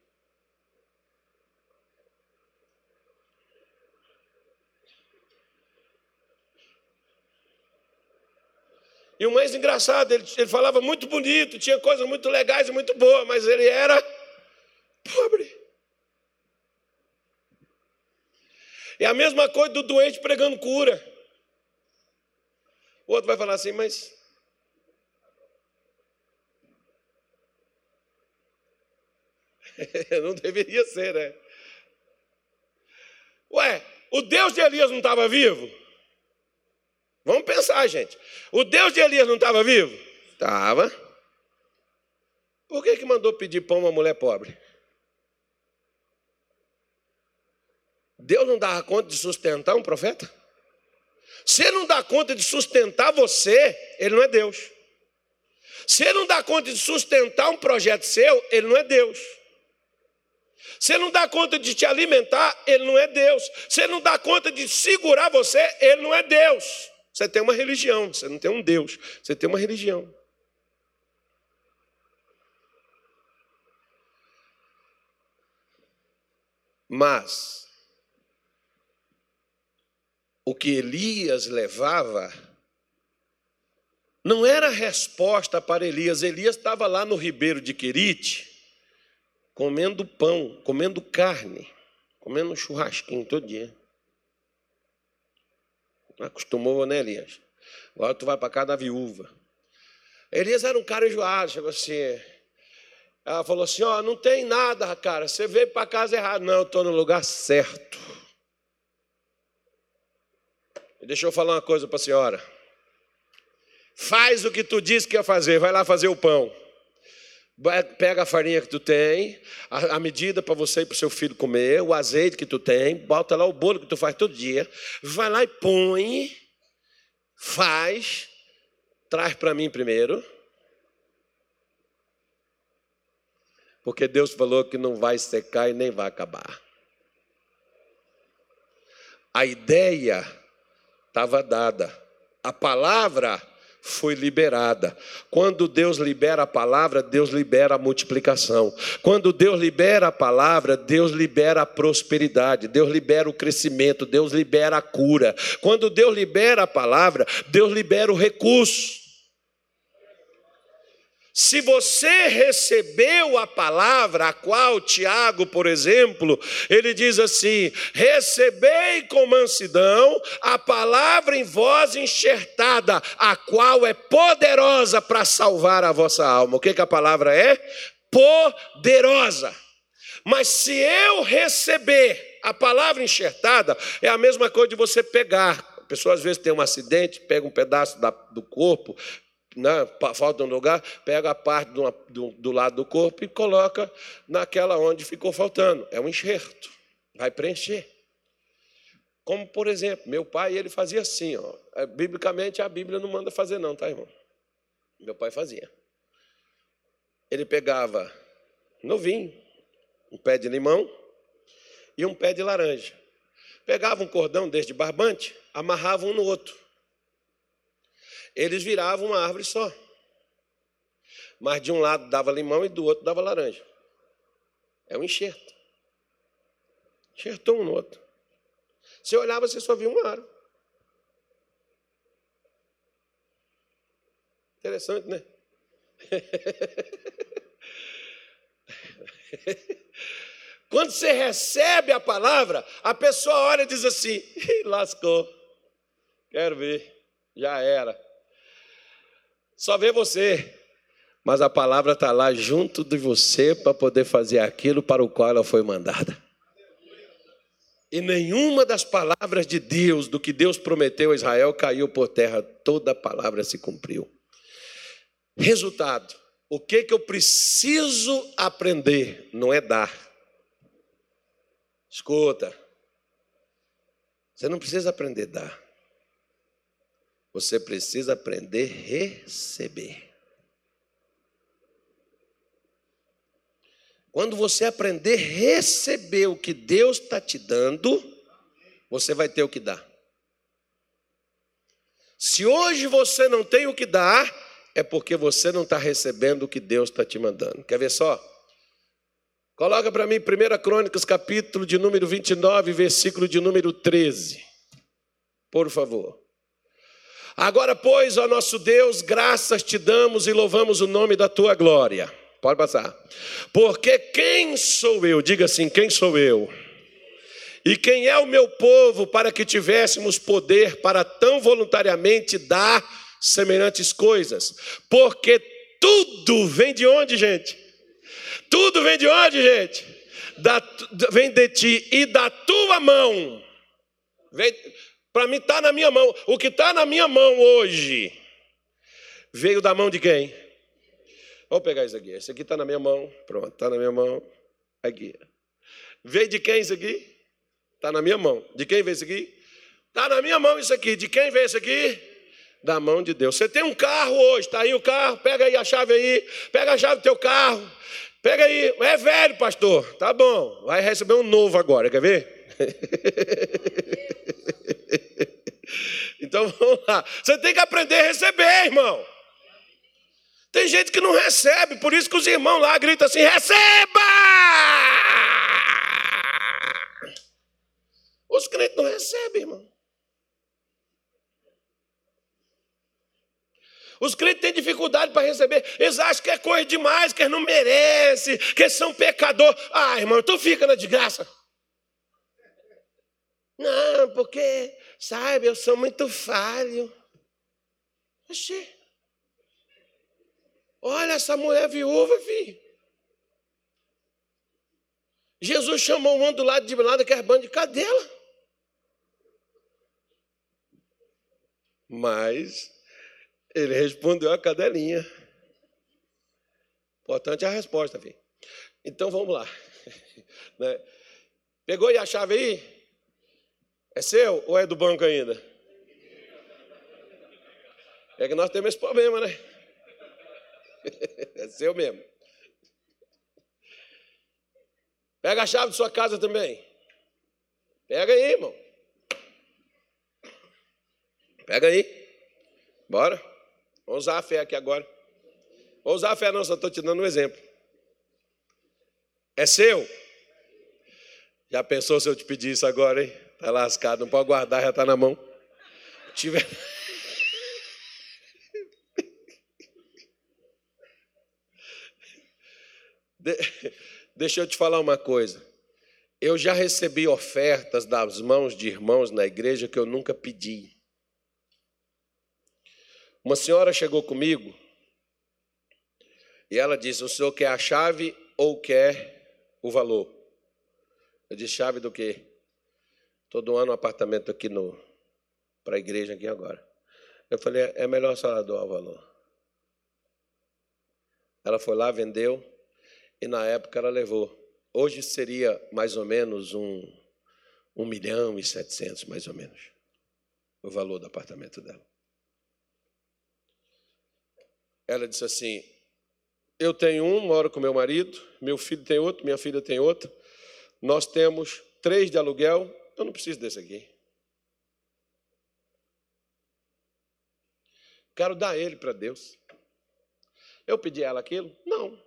E o mais engraçado, ele, ele falava muito bonito, tinha coisas muito legais e muito boas, mas ele era pobre. É a mesma coisa do doente pregando cura. O outro vai falar assim, mas. não deveria ser, né? Ué, o Deus de Elias não estava vivo? Vamos pensar, gente. O Deus de Elias não estava vivo? Estava. Por que, que mandou pedir pão a uma mulher pobre? Deus não dava conta de sustentar um profeta? Se ele não dá conta de sustentar você, ele não é Deus. Se ele não dá conta de sustentar um projeto seu, ele não é Deus. Se ele não dá conta de te alimentar, ele não é Deus. Se ele não dá conta de segurar você, ele não é Deus. Você tem uma religião, você não tem um Deus, você tem uma religião. Mas o que Elias levava não era resposta para Elias. Elias estava lá no ribeiro de Querite, comendo pão, comendo carne, comendo churrasquinho todo dia. Acostumou, né, Elias? Agora tu vai para casa da viúva. Elias era um cara enjoado, chegou assim. Ela falou assim: Ó, não tem nada, cara, você veio para casa errado. Não, eu estou no lugar certo. Deixa eu falar uma coisa para a senhora. Faz o que tu disse que ia fazer, vai lá fazer o pão. Pega a farinha que tu tem, a, medida para você e para o seu filho comer, o azeite que tu tem, bota lá o bolo que tu faz todo dia, vai lá e põe, faz, traz para mim primeiro. Porque Deus falou que não vai secar e nem vai acabar. A ideia estava dada, a palavra foi liberada. Quando Deus libera a palavra, Deus libera a multiplicação. Quando Deus libera a palavra, Deus libera a prosperidade, Deus libera o crescimento, Deus libera a cura. Quando Deus libera a palavra, Deus libera o recurso. Se você recebeu a palavra, a qual Tiago, por exemplo, ele diz assim: recebei com mansidão a palavra em voz enxertada, a qual é poderosa para salvar a vossa alma. O que, que a palavra é? Poderosa. Mas se eu receber a palavra enxertada, é a mesma coisa de você pegar. Pessoa às vezes tem um acidente, pega um pedaço da, do corpo, né, falta um lugar, pega a parte do, do, do, lado do corpo e coloca naquela onde ficou faltando. É um enxerto, vai preencher. Como, por exemplo, meu pai, ele fazia assim, ó. É, biblicamente a Bíblia não manda fazer não, tá, irmão? Meu pai fazia. Ele pegava novinho, um pé de limão e um pé de laranja. Pegava um cordão desde barbante, amarrava um no outro eles viravam uma árvore só. Mas de um lado dava limão e do outro dava laranja. É um enxerto. Enxertou um no outro. Você olhava, você só via uma árvore. Interessante, né? Quando você recebe a palavra, a pessoa olha e diz assim: lascou, quero ver, já era. Só vê você. Mas a palavra está lá junto de você para poder fazer aquilo para o qual ela foi mandada. E nenhuma das palavras de Deus, do que Deus prometeu a Israel, caiu por terra. Toda a palavra se cumpriu. Resultado: o que, que eu preciso aprender não é dar. Escuta, você não precisa aprender a dar. Você precisa aprender a receber. Quando você aprender a receber o que Deus está te dando, você vai ter o que dar. Se hoje você não tem o que dar, é porque você não está recebendo o que Deus está te mandando. Quer ver só? Coloca para mim 1 Crônicas, capítulo de número 29, versículo de número 13. Por favor. Agora, pois, ó nosso Deus, graças te damos e louvamos o nome da tua glória. Pode passar. Porque quem sou eu? Diga assim: quem sou eu? E quem é o meu povo para que tivéssemos poder para tão voluntariamente dar semelhantes coisas? Porque tudo vem de onde, gente? Tudo vem de onde, gente? Da, vem de ti e da tua mão. Vem, para mim está na minha mão. O que está na minha mão hoje veio da mão de quem? Vou pegar isso aqui. Esse aqui está na minha mão. Pronto, está na minha mão. Aqui. Veio de quem isso aqui? Está na minha mão. De quem veio isso aqui? Está na minha mão isso aqui. De quem veio isso aqui? Da mão de Deus. Você tem um carro hoje, está aí o carro, pega aí a chave aí, pega a chave do teu carro, pega aí. É velho, pastor. Tá bom. Vai receber um novo agora, quer ver? então vamos lá. Você tem que aprender a receber, irmão. Tem gente que não recebe, por isso que os irmãos lá gritam assim: receba! Os crentes não recebem, irmão. Os crentes têm dificuldade para receber. Eles acham que é coisa demais, que eles não merecem, que eles são pecador. Ah, irmão, tu fica na desgraça. Não, porque, sabe, eu sou muito falho. Oxê. Olha essa mulher viúva, filho. Jesus chamou um do lado de lado que era bando de cadela. Mas ele respondeu a cadelinha. Importante é a resposta, filho. Então vamos lá. Né? Pegou aí a chave aí? É seu ou é do banco ainda? É que nós temos esse problema, né? É seu mesmo. Pega a chave de sua casa também. Pega aí, irmão. Pega aí. Bora. Vamos usar a fé aqui agora. Vou usar a fé, não, só estou te dando um exemplo. É seu. Já pensou se eu te pedir isso agora, hein? Está lascado, não pode guardar, já está na mão. Tiver. De... Deixa eu te falar uma coisa. Eu já recebi ofertas das mãos de irmãos na igreja que eu nunca pedi. Uma senhora chegou comigo e ela disse: O senhor quer a chave ou quer o valor? Eu disse: Chave do quê? Estou doando um apartamento aqui no para a igreja aqui agora. Eu falei: É melhor a senhora doar o valor. Ela foi lá, vendeu e na época ela levou. Hoje seria mais ou menos um, um milhão e setecentos, mais ou menos, o valor do apartamento dela. Ela disse assim: Eu tenho um, moro com meu marido, meu filho tem outro, minha filha tem outro. Nós temos três de aluguel, eu não preciso desse aqui. Quero dar ele para Deus. Eu pedi a ela aquilo? Não.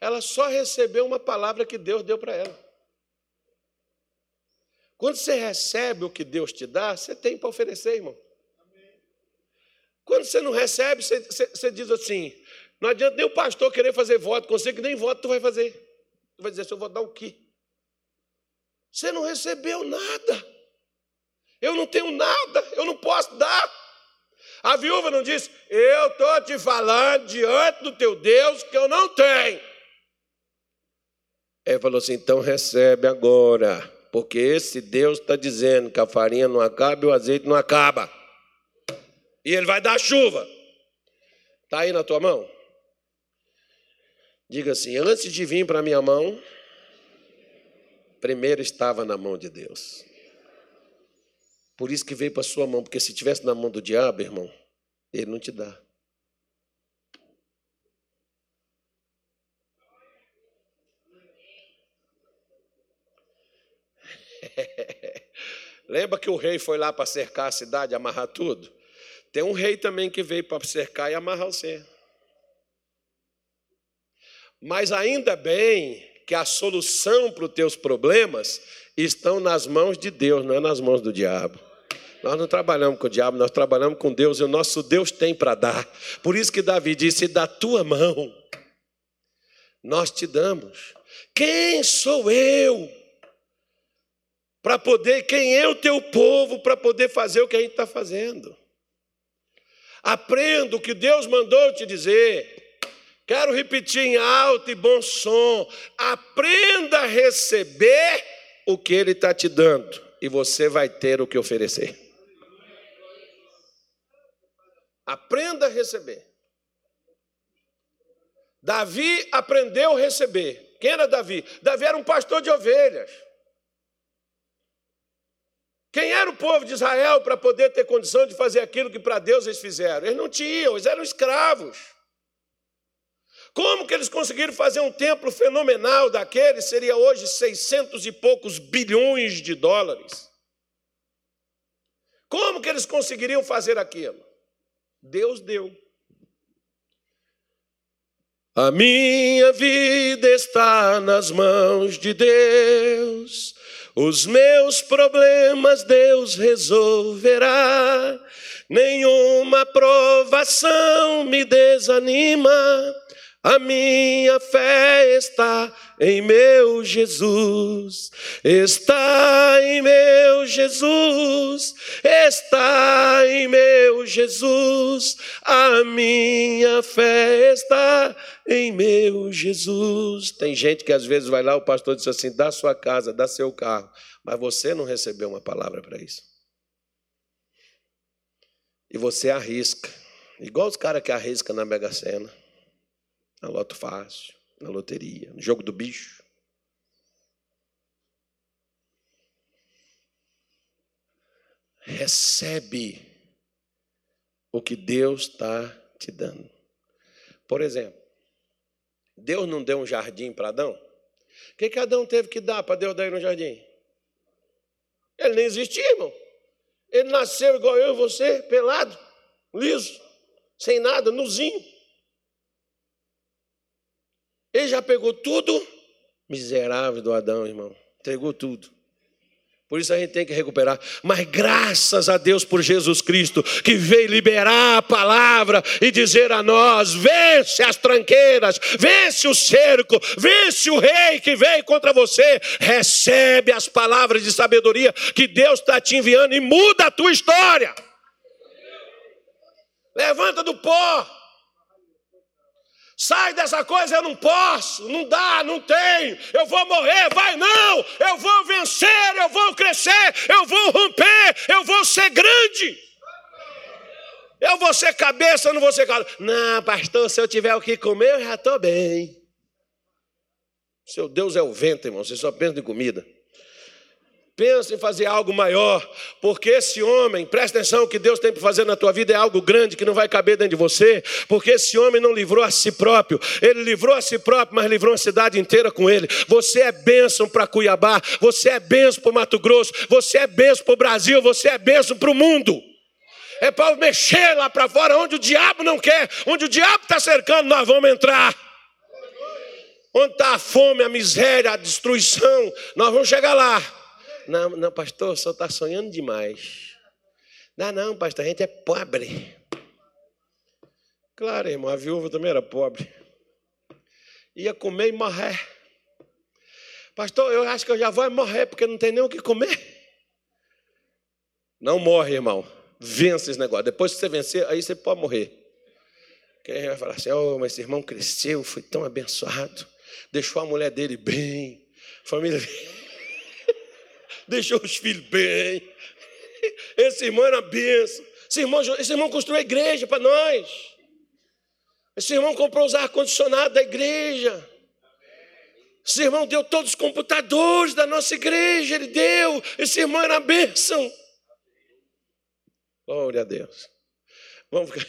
Ela só recebeu uma palavra que Deus deu para ela. Quando você recebe o que Deus te dá, você tem para oferecer, irmão. Quando você não recebe, você, você, você, diz assim: não adianta nem o pastor querer fazer voto com você, que nem voto tu vai fazer. Tu vai dizer assim: eu vou dar o quê? Você não recebeu nada. Eu não tenho nada, eu não posso dar. A viúva não disse: Eu estou te falando diante do teu Deus que eu não tenho. Ele falou assim: então recebe agora, porque esse Deus está dizendo que a farinha não acaba e o azeite não acaba. E ele vai dar chuva. Está aí na tua mão? Diga assim: antes de vir para minha mão, primeiro estava na mão de Deus. Por isso que veio para a sua mão, porque se tivesse na mão do diabo, irmão, ele não te dá. Lembra que o rei foi lá para cercar a cidade, amarrar tudo? Tem um rei também que veio para cercar e amarrar você. Mas ainda bem que a solução para os teus problemas estão nas mãos de Deus, não é nas mãos do diabo. Nós não trabalhamos com o diabo, nós trabalhamos com Deus e o nosso Deus tem para dar. Por isso que Davi disse: da tua mão nós te damos. Quem sou eu para poder, quem é o teu povo para poder fazer o que a gente está fazendo? Aprenda o que Deus mandou te dizer. Quero repetir em alto e bom som. Aprenda a receber o que Ele está te dando, e você vai ter o que oferecer. Aprenda a receber. Davi aprendeu a receber. Quem era Davi? Davi era um pastor de ovelhas. Quem era o povo de Israel para poder ter condição de fazer aquilo que para Deus eles fizeram? Eles não tinham, eles eram escravos. Como que eles conseguiram fazer um templo fenomenal daquele? Seria hoje 600 e poucos bilhões de dólares. Como que eles conseguiriam fazer aquilo? Deus deu. A minha vida está nas mãos de Deus. Os meus problemas Deus resolverá. Nenhuma provação me desanima. A minha fé está em meu Jesus, está em meu Jesus, está em meu Jesus. A minha fé está em meu Jesus. Tem gente que às vezes vai lá, o pastor diz assim: dá sua casa, dá seu carro, mas você não recebeu uma palavra para isso. E você arrisca, igual os caras que arriscam na Mega Sena na loto fácil, na loteria, no jogo do bicho. Recebe o que Deus está te dando. Por exemplo, Deus não deu um jardim para Adão? O que, que Adão teve que dar para Deus dar um jardim? Ele nem existia, irmão. Ele nasceu igual eu e você, pelado, liso, sem nada, nuzinho. Ele já pegou tudo, miserável do Adão, irmão. Entregou tudo. Por isso a gente tem que recuperar. Mas graças a Deus por Jesus Cristo, que veio liberar a palavra e dizer a nós: vence as tranqueiras, vence o cerco, vence o rei que veio contra você. Recebe as palavras de sabedoria que Deus está te enviando e muda a tua história. Levanta do pó. Sai dessa coisa, eu não posso, não dá, não tenho, eu vou morrer, vai não, eu vou vencer, eu vou crescer, eu vou romper, eu vou ser grande. Eu vou ser cabeça, eu não vou ser cabeça. Não, pastor, se eu tiver o que comer, eu já estou bem. Seu Deus é o vento, irmão, você só pensa em comida. Pensa em fazer algo maior, porque esse homem, presta atenção, o que Deus tem para fazer na tua vida é algo grande que não vai caber dentro de você, porque esse homem não livrou a si próprio, ele livrou a si próprio, mas livrou a cidade inteira com ele. Você é bênção para Cuiabá, você é bênção para Mato Grosso, você é bênção para o Brasil, você é bênção para o mundo. É para mexer lá para fora, onde o diabo não quer, onde o diabo está cercando, nós vamos entrar. Onde está a fome, a miséria, a destruição, nós vamos chegar lá. Não, não, pastor, só está sonhando demais. Não, não, pastor, a gente é pobre. Claro, irmão, a viúva também era pobre. Ia comer e morrer. Pastor, eu acho que eu já vou morrer porque não tem nem o que comer. Não morre, irmão. Vence esse negócio. Depois que você vencer, aí você pode morrer. Quem vai falar assim: oh, mas esse irmão cresceu, foi tão abençoado, deixou a mulher dele bem, família deixou os filhos bem. Esse irmão era benção. Esse irmão, esse irmão construiu a igreja para nós. Esse irmão comprou os ar-condicionados da igreja. Esse irmão deu todos os computadores da nossa igreja, ele deu. Esse irmão era bênção. Glória a Deus. Vamos ficar.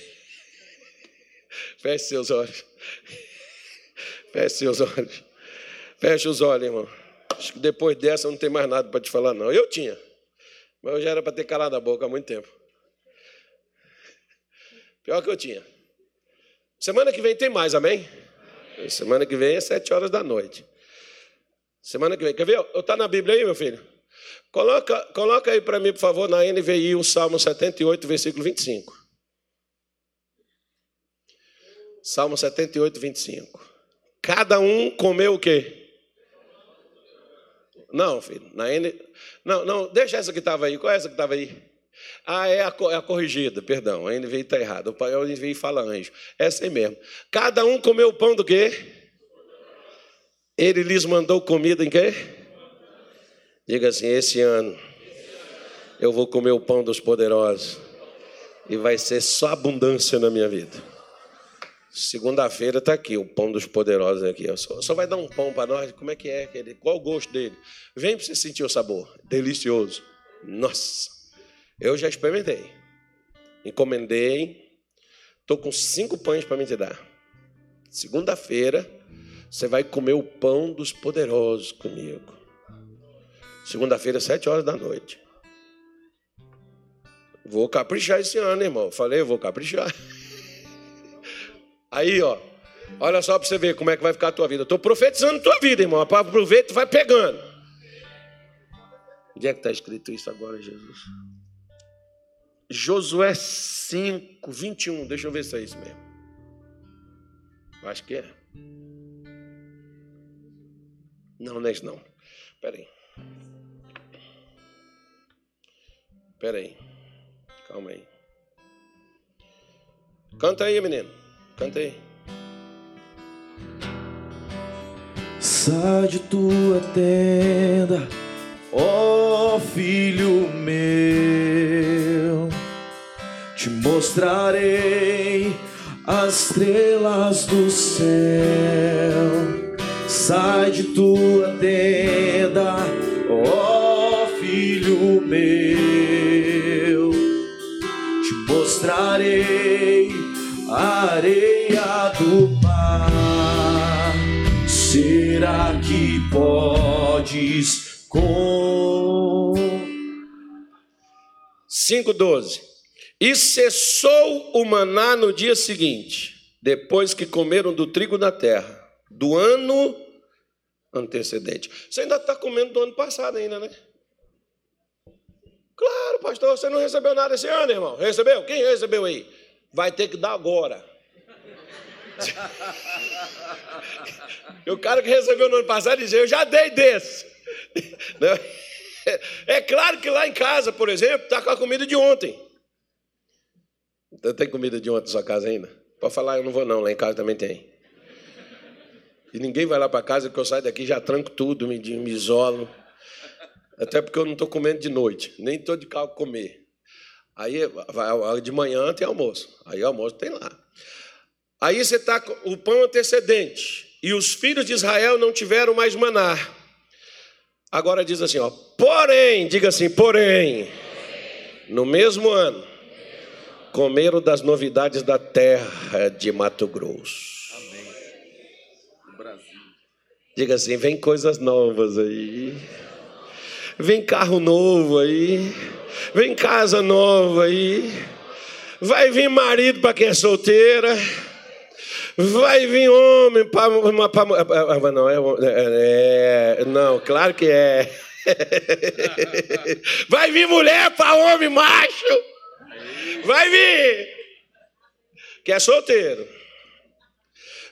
Feche seus olhos. Feche seus olhos. Feche os olhos, irmão. Acho que depois dessa não tem mais nada para te falar, não. Eu tinha, mas eu já era para ter calado a boca há muito tempo. Pior que eu tinha. Semana que vem tem mais, amém? Semana que vem é sete horas da noite. Semana que vem. Quer ver? Está na Bíblia aí, meu filho? Coloca, coloca aí para mim, por favor, na NVI, o Salmo 78, versículo 25. Salmo 78, 25. Cada um comeu o quê? Não, filho, na N. Não, não, deixa essa que estava aí. Qual é essa que estava aí? Ah, é a, é a, corrigida, perdão. A NVI está errada. O NVI fala anjo. Essa aí mesmo. Cada um comeu o pão do quê? Ele lhes mandou comida em quê? Diga assim: esse ano eu vou comer o pão dos poderosos. E vai ser só abundância na minha vida. Segunda-feira está aqui, o pão dos poderosos aqui. Só, só vai dar um pão para nós. Como é que é? Aquele, qual o gosto dele? Vem para você sentir o sabor. Delicioso. Nossa, eu já experimentei. Encomendei. Estou com cinco pães para me te dar. Segunda-feira, você vai comer o pão dos poderosos comigo. Segunda-feira, sete horas da noite. Vou caprichar esse ano, irmão. Falei, vou caprichar. Aí, ó. Olha só para você ver como é que vai ficar a tua vida. Estou profetizando a tua vida, irmão. Aproveita e vai pegando. Onde é que está escrito isso agora, Jesus? Josué 5, 21. Deixa eu ver se é isso mesmo. Acho que é. Não, não é isso não. Espera aí. Espera aí. Calma aí. Canta aí, menino. Canta aí. Sai de tua tenda, ó filho meu, te mostrarei as estrelas do céu. Sai de tua tenda, ó filho meu, te mostrarei a areia mar. Será que podes com 5,12 E cessou o maná no dia seguinte, depois que comeram do trigo da terra, do ano antecedente. Você ainda está comendo do ano passado ainda, né? Claro, pastor, você não recebeu nada esse ano, irmão. Recebeu? Quem recebeu aí? Vai ter que dar agora. O cara que recebeu no ano passado dizia, eu já dei desse. É claro que lá em casa, por exemplo, está com a comida de ontem. Tem comida de ontem na sua casa ainda? Pode falar, eu não vou não, lá em casa também tem. E ninguém vai lá para casa que eu saio daqui já tranco tudo, me, me isolo. Até porque eu não estou comendo de noite, nem estou de carro comer. Aí de manhã tem almoço. Aí o almoço tem lá. Aí você está com o pão antecedente. E os filhos de Israel não tiveram mais maná. Agora diz assim, ó. Porém, diga assim, porém, no mesmo ano, comeram das novidades da terra de Mato Grosso. Amém. Brasil. Diga assim, vem coisas novas aí. Vem carro novo aí. Vem casa nova aí. Vai vir marido para quem é solteira. Vai vir homem para uma. Pra, não, é, é, é, não, claro que é. Vai vir mulher para homem macho. Vai vir. Que é solteiro.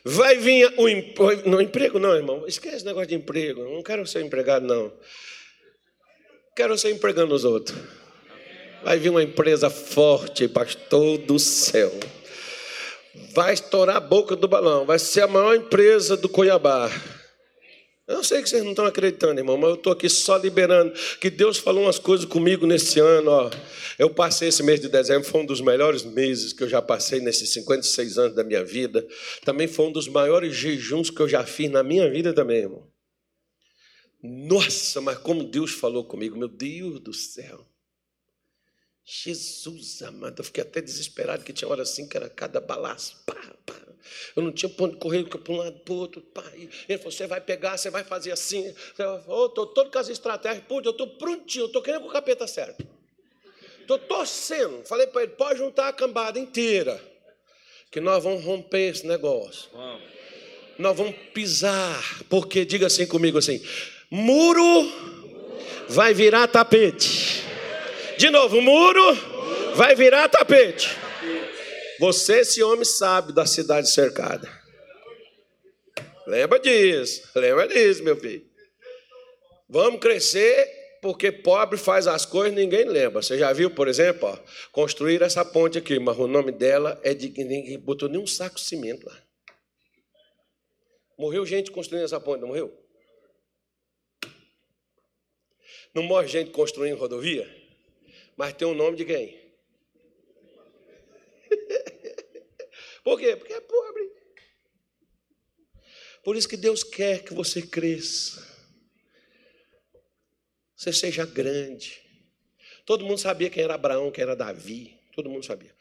Vai vir o não, emprego, não, irmão. Esquece esse negócio de emprego. Não quero ser empregado, não. Quero ser empregando os outros. Vai vir uma empresa forte, pastor do céu. Vai estourar a boca do balão. Vai ser a maior empresa do Cuiabá. Eu sei que vocês não estão acreditando, irmão, mas eu estou aqui só liberando que Deus falou umas coisas comigo nesse ano. Ó. Eu passei esse mês de dezembro, foi um dos melhores meses que eu já passei nesses 56 anos da minha vida. Também foi um dos maiores jejuns que eu já fiz na minha vida também, irmão. Nossa, mas como Deus falou comigo, meu Deus do céu. Jesus amado, eu fiquei até desesperado, que tinha hora assim que era cada balaço. Pá, pá. Eu não tinha ponto de correr para um lado para o outro. Pá. Ele falou: você vai pegar, você vai fazer assim. Eu estou todo com as estratégias. Pô, eu estou prontinho, eu estou querendo que o capeta certo. Estou torcendo. Falei para ele: pode juntar a cambada inteira. Que nós vamos romper esse negócio. Vamos. Nós vamos pisar. Porque, diga assim comigo assim: muro vai virar tapete. De novo, muro vai virar tapete. Você, esse homem, sabe da cidade cercada. Lembra disso, lembra disso, meu filho. Vamos crescer, porque pobre faz as coisas ninguém lembra. Você já viu, por exemplo, ó, construir essa ponte aqui, mas o nome dela é de ninguém botou nem um saco de cimento lá. Morreu gente construindo essa ponte, não morreu? Não morre gente construindo rodovia? Mas tem o nome de quem? Por quê? Porque é pobre. Por isso que Deus quer que você cresça. Você seja grande. Todo mundo sabia quem era Abraão, quem era Davi. Todo mundo sabia.